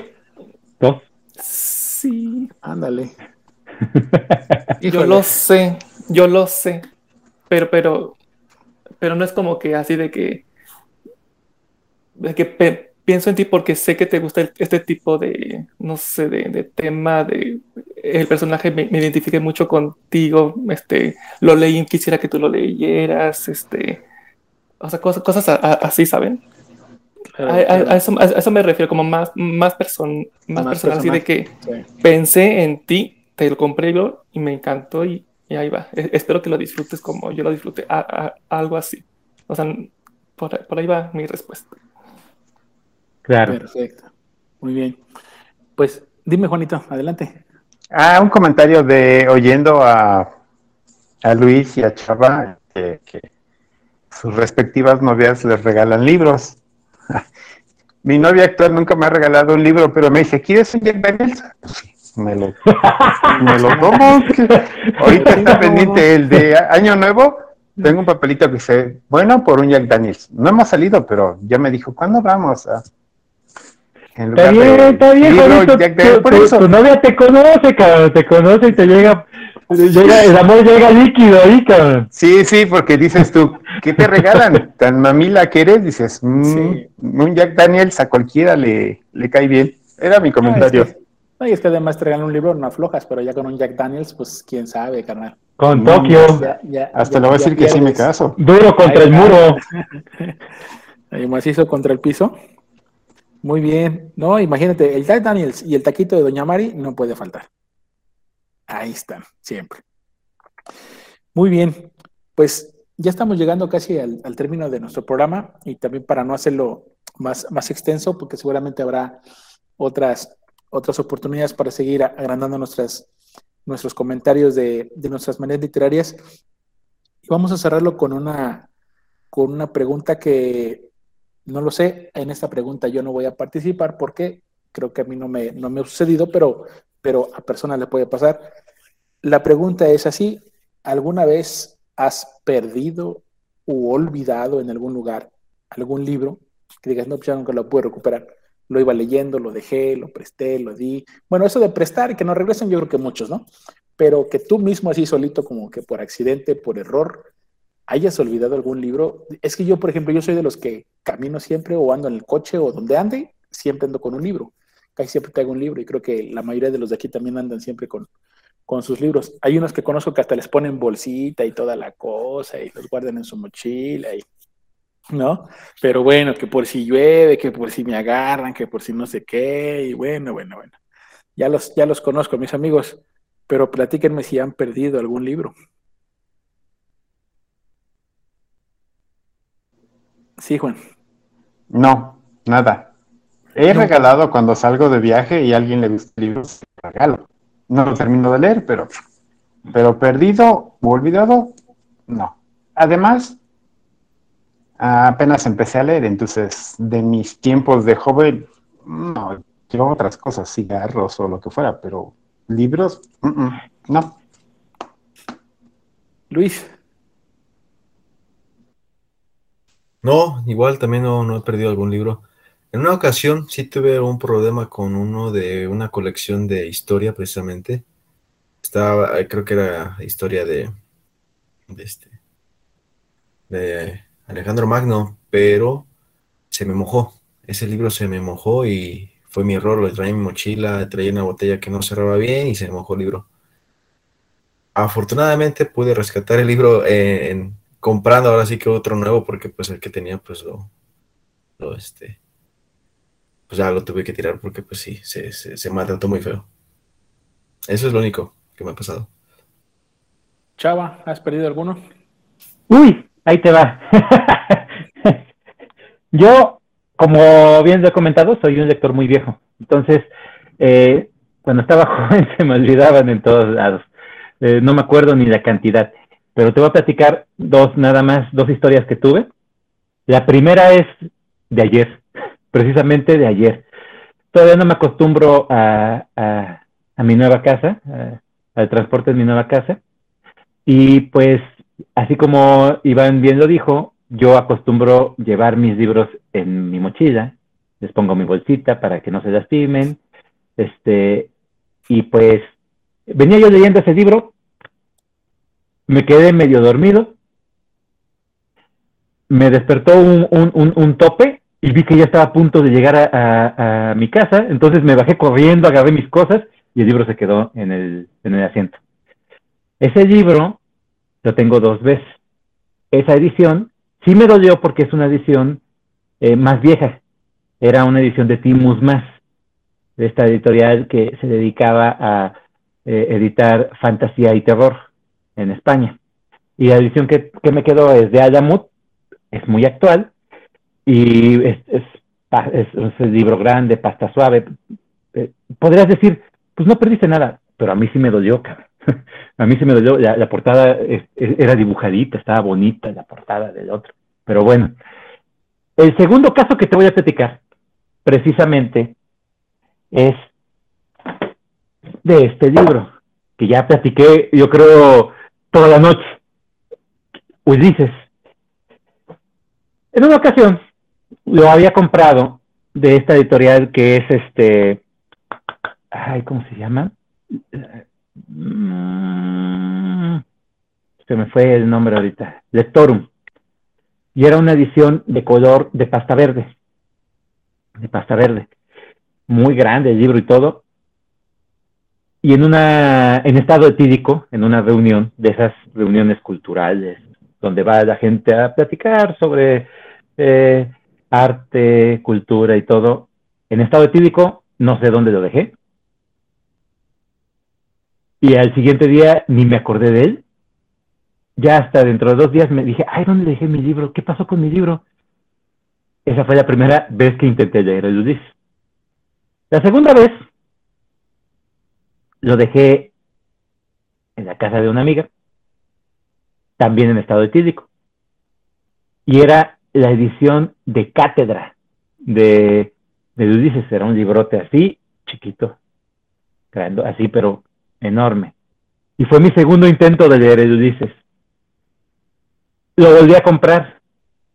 Dos. Sí. Ándale. yo lo sé, yo lo sé. Pero, pero, pero no es como que así de que. De que pienso en ti porque sé que te gusta este tipo de, no sé, de, de tema, de el personaje me, me, identifique mucho contigo, este, lo leí, quisiera que tú lo leyeras, este, o sea, cosas, cosas a, a, así, ¿saben? Claro, a, claro. eso, a, eso, me refiero, como más, más, person, más, más personal, así de que sí. pensé en ti, te lo compré yo y me encantó y, y ahí va. E, espero que lo disfrutes como yo lo disfruté, algo así. O sea, por, por ahí va mi respuesta. Claro. Perfecto. Muy bien. Pues dime, Juanito, adelante. Ah, un comentario de oyendo a, a Luis y a Chava que, que, sus respectivas novias les regalan libros. Mi novia actual nunca me ha regalado un libro, pero me dice, ¿quieres un Jack Daniels? Pues, me lo, me lo tomo. Ahorita está pendiente el de Año Nuevo. Tengo un papelito que dice, bueno, por un Jack Daniels. No hemos salido, pero ya me dijo, ¿cuándo vamos? a Está bien, está bien, tu, tu, tu, novia te conoce, cabrón, te conoce y te llega, llega, el amor llega líquido ahí, cabrón. Sí, sí, porque dices tú, ¿qué te regalan? Tan mamila que eres, dices, mmm, sí. un Jack Daniels a cualquiera le, le cae bien. Era mi comentario. No, es que, no, y es que además te regalan un libro, no aflojas, pero ya con un Jack Daniels, pues quién sabe, carnal. Con no, Tokio. Ya, ya, Hasta le voy a decir que sí me caso. Duro contra ahí, el muro. Ahí macizo contra el piso. Muy bien. No, imagínate, el Jack Daniels y el taquito de Doña Mari no puede faltar. Ahí están, siempre. Muy bien. Pues ya estamos llegando casi al, término de nuestro programa y también para no hacerlo más, más extenso, porque seguramente habrá otras, otras oportunidades para seguir agrandando nuestras, nuestros comentarios de, de nuestras maneras literarias. Vamos a cerrarlo con una, con una pregunta que no lo sé, en esta pregunta yo no voy a participar porque creo que a mí no me, no me ha sucedido, pero, pero a personas le puede pasar. La pregunta es así, ¿alguna vez has perdido o olvidado en algún lugar algún libro que digas, no, pues ya nunca lo puedo recuperar? Lo iba leyendo, lo dejé, lo presté, lo di. Bueno, eso de prestar y que no regresen, yo creo que muchos, ¿no? Pero que tú mismo así solito, como que por accidente, por error, hayas olvidado algún libro. Es que yo, por ejemplo, yo soy de los que camino siempre o ando en el coche o donde ande, siempre ando con un libro. Casi siempre traigo un libro y creo que la mayoría de los de aquí también andan siempre con, con sus libros. Hay unos que conozco que hasta les ponen bolsita y toda la cosa y los guardan en su mochila ¿no? Pero bueno, que por si llueve, que por si me agarran, que por si no sé qué, y bueno, bueno, bueno. Ya los, ya los conozco, mis amigos, pero platíquenme si han perdido algún libro. Sí, Juan. No, nada. He no. regalado cuando salgo de viaje y a alguien le gusta el libro, regalo. No lo termino de leer, pero, pero perdido o olvidado, no. Además, apenas empecé a leer, entonces de mis tiempos de joven, no, llevaba otras cosas, cigarros o lo que fuera, pero libros, mm, mm, no. Luis. No, igual también no, no he perdido algún libro. En una ocasión sí tuve un problema con uno de una colección de historia precisamente. Estaba, creo que era historia de, de este, de Alejandro Magno, pero se me mojó. Ese libro se me mojó y fue mi error. Lo traía en mi mochila, traía una botella que no cerraba bien y se me mojó el libro. Afortunadamente pude rescatar el libro en, comprando ahora sí que otro nuevo porque pues el que tenía pues lo, lo este, pues ya lo tuve que tirar porque pues sí, se, se, se maltrató muy feo. Eso es lo único que me ha pasado. Chava, ¿has perdido alguno? Uy, ahí te va. Yo, como bien lo he comentado, soy un lector muy viejo. Entonces, eh, cuando estaba joven se me olvidaban en todos lados. Eh, no me acuerdo ni la cantidad. Pero te voy a platicar dos, nada más, dos historias que tuve. La primera es de ayer, precisamente de ayer. Todavía no me acostumbro a, a, mi nueva casa, al transporte de mi nueva casa. Y pues así como Iván bien lo dijo, yo acostumbro llevar mis libros en mi mochila, les pongo mi bolsita para que no se lastimen, este, y pues venía yo leyendo ese libro, me quedé medio dormido, me despertó un, un, tope y vi que ya estaba a punto de llegar a, a, mi casa, entonces me bajé corriendo, agarré mis cosas y el libro se quedó en el, en el asiento. Ese libro lo tengo dos veces. Esa edición sí me dolió porque es una edición eh, más vieja. Era una edición de Timus Más, de esta editorial que se dedicaba a eh, editar fantasía y terror en España. Y la edición que, me quedó es de Alamut, es muy actual, y es, es, libro grande, pasta suave. Eh, podrías decir, pues no perdiste nada, pero a mí sí me dolió, cabrón. a mí se me dolió, la, portada era dibujadita, estaba bonita la portada del otro. Pero bueno, el segundo caso que te voy a platicar, precisamente, es de este libro, que ya platiqué, yo creo, toda la noche. Ulises. En una ocasión lo había comprado de esta editorial que es este, ay, ¿cómo se llama? Mm, se me fue el nombre ahorita, Lectorum. Y era una edición de color de pasta verde. De pasta verde. Muy grande el libro y todo. Y en una, en estado etílico, en una reunión, de esas reuniones culturales, donde va la gente a platicar sobre eh, arte, cultura y todo, en estado etílico, no sé dónde lo dejé, y al siguiente día ni me acordé de él. Ya hasta dentro de dos días me dije, ay, ¿dónde dejé mi libro? ¿Qué pasó con mi libro? Esa fue la primera vez que intenté leer el Ulises. La segunda vez lo dejé en la casa de una amiga, también en estado etílico. Y era la edición de cátedra de, de. Era un librote así, chiquito, así, pero enorme. Y fue mi segundo intento de leer Ulises. Lo volví a comprar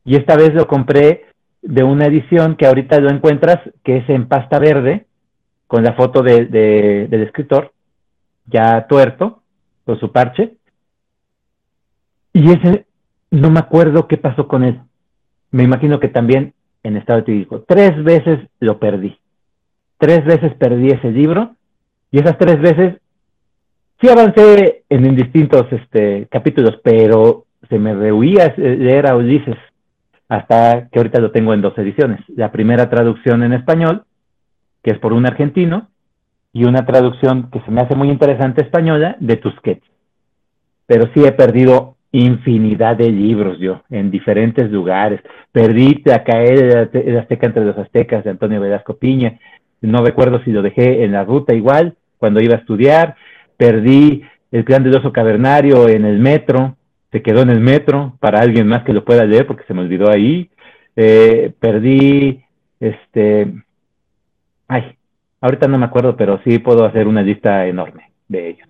y esta vez lo compré de una edición que ahorita lo encuentras, que es en pasta verde, con la foto de, del escritor, ya tuerto, con su parche. Y ese, no me acuerdo qué pasó con él. Me imagino que también en estado etílico. Tres veces lo perdí. Tres veces perdí ese libro y esas tres veces sí avancé en, distintos este, capítulos, pero se me rehuía leer a Ulises hasta que ahorita lo tengo en dos ediciones. La primera traducción en español, que es por un argentino, y una traducción que se me hace muy interesante española de Tusquets. Pero sí he perdido infinidad de libros yo, en diferentes lugares. Perdí a caer el Azteca entre los Aztecas de Antonio Velasco Piña. No recuerdo si lo dejé en la ruta igual, cuando iba a estudiar perdí el gran oso cavernario en el metro, se quedó en el metro para alguien más que lo pueda leer porque se me olvidó ahí. Eh, perdí, este, ay, ahorita no me acuerdo, pero sí puedo hacer una lista enorme de ellos.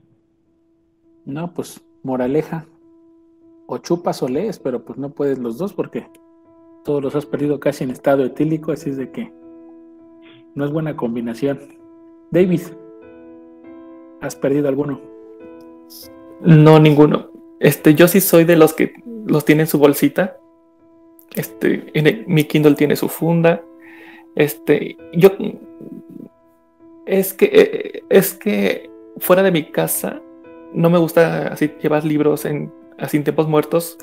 No, pues moraleja, o chupas o lees, pero pues no puedes los dos porque todos los has perdido casi en estado etílico, así es de que no es buena combinación. David, ¿has perdido alguno? No, ninguno. Este, yo sí soy de los que los tienen en su bolsita. Este, en mi Kindle tiene su funda. Este, yo es que eh, es que fuera de mi casa no me gusta así llevar libros en así en tiempos muertos.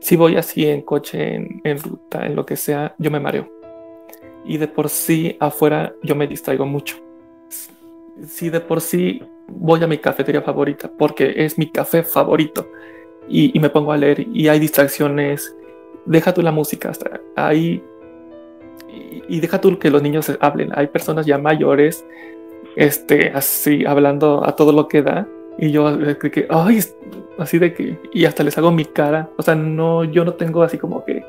Si voy así en coche, en, ruta, en lo que sea, yo me mareo. Y de por sí afuera yo me distraigo mucho. Si de por sí voy a mi cafetería favorita porque es mi café favorito y, me pongo a leer y hay distracciones, deja tú la música, hasta ahí y, deja tú que los niños hablen. Hay personas ya mayores, este, así hablando a todo lo que da y yo que, ay, así de que, y hasta les hago mi cara, o sea, no, yo no tengo así como que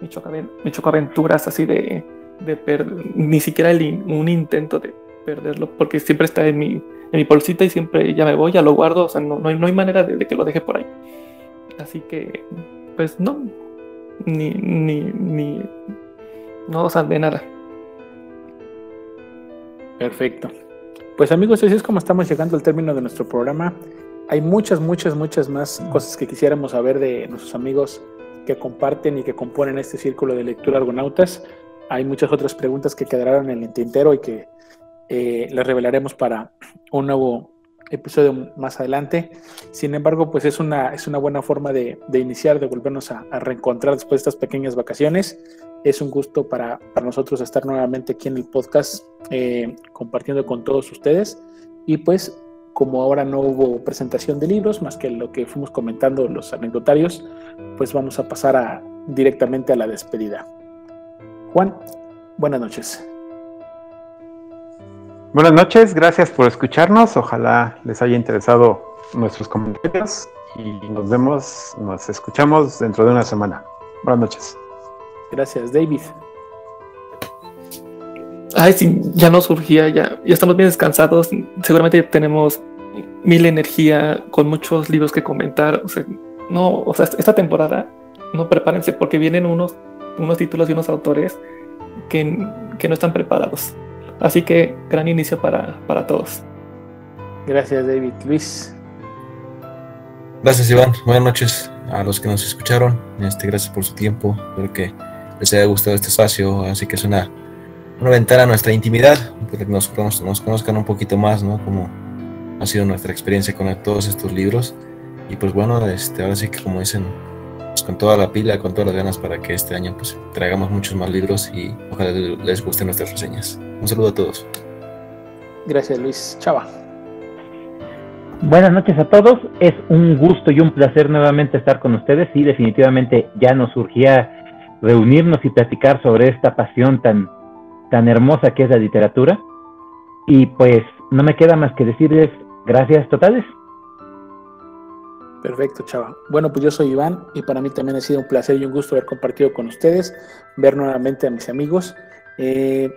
me choco, aventuras así de, de perder, ni siquiera un intento de perderlo, porque siempre está en mi, en mi bolsita y siempre ya me voy, ya lo guardo, o sea, no, no, hay, no hay manera de, que lo deje por ahí. Así que, pues no, ni, ni, ni, no, o sea, de nada. Perfecto. Pues amigos, así es como estamos llegando al término de nuestro programa. Hay muchas, muchas, muchas más cosas que quisiéramos saber de nuestros amigos que comparten y que componen este círculo de lectura argonautas. Hay muchas otras preguntas que quedaron en el tintero y que eh, les revelaremos para un nuevo episodio más adelante. Sin embargo, pues es una, es una buena forma de, iniciar, de volvernos a, reencontrar después de estas pequeñas vacaciones. Es un gusto para, nosotros estar nuevamente aquí en el podcast eh, compartiendo con todos ustedes. Y pues como ahora no hubo presentación de libros, más que lo que fuimos comentando los anecdotarios, pues vamos a pasar directamente a la despedida. Juan, buenas noches. Buenas noches, gracias por escucharnos. Ojalá les haya interesado nuestros comentarios y nos vemos, nos escuchamos dentro de una semana. Buenas noches. Gracias, David. Ay, sí, ya no surgía, ya, ya estamos bien descansados. Seguramente tenemos mil energía con muchos libros que comentar. O sea, no, o sea, esta temporada, no prepárense porque vienen unos unos títulos y unos autores que, no están preparados. Así que gran inicio para, para todos. Gracias, David. Luis. Gracias, Iván. Buenas noches a los que nos escucharon. Este, gracias por su tiempo. Espero que les haya gustado este espacio. Así que es una, una ventana a nuestra intimidad, para que nos, nos, conozcan un poquito más, ¿no? Como ha sido nuestra experiencia con todos estos libros. Y pues bueno, este, ahora sí que como dicen, pues, con toda la pila, con todas las ganas para que este año pues traigamos muchos más libros y ojalá les gusten nuestras reseñas. Un saludo a todos. Gracias Luis. Chava. Buenas noches a todos. Es un gusto y un placer nuevamente estar con ustedes y definitivamente ya nos surgía reunirnos y platicar sobre esta pasión tan, tan hermosa que es la literatura. Y pues no me queda más que decirles gracias totales. Perfecto, chava. Bueno, pues yo soy Iván y para mí también ha sido un placer y un gusto haber compartido con ustedes, ver nuevamente a mis amigos. Eh,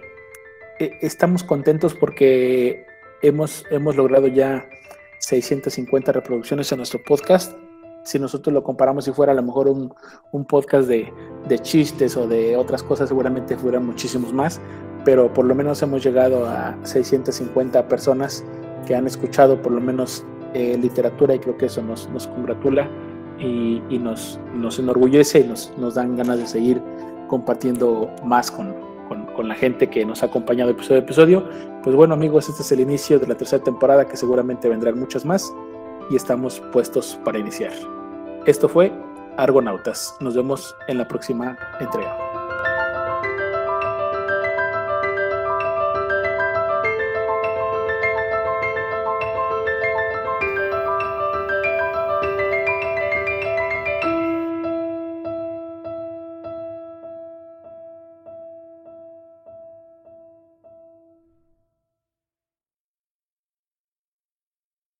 eh, estamos contentos porque hemos, hemos logrado ya 650 reproducciones en nuestro podcast. Si nosotros lo comparamos, si fuera a lo mejor un, un podcast de, de, chistes o de otras cosas, seguramente fueran muchísimos más, pero por lo menos hemos llegado a 650 personas que han escuchado por lo menos eh, literatura y creo que eso nos, nos congratula y, nos, nos, enorgullece y nos, nos, dan ganas de seguir compartiendo más con, con, la gente que nos ha acompañado episodio a episodio. Pues bueno amigos, este es el inicio de la tercera temporada que seguramente vendrán muchas más y estamos puestos para iniciar. Esto fue Argonautas. Nos vemos en la próxima entrega.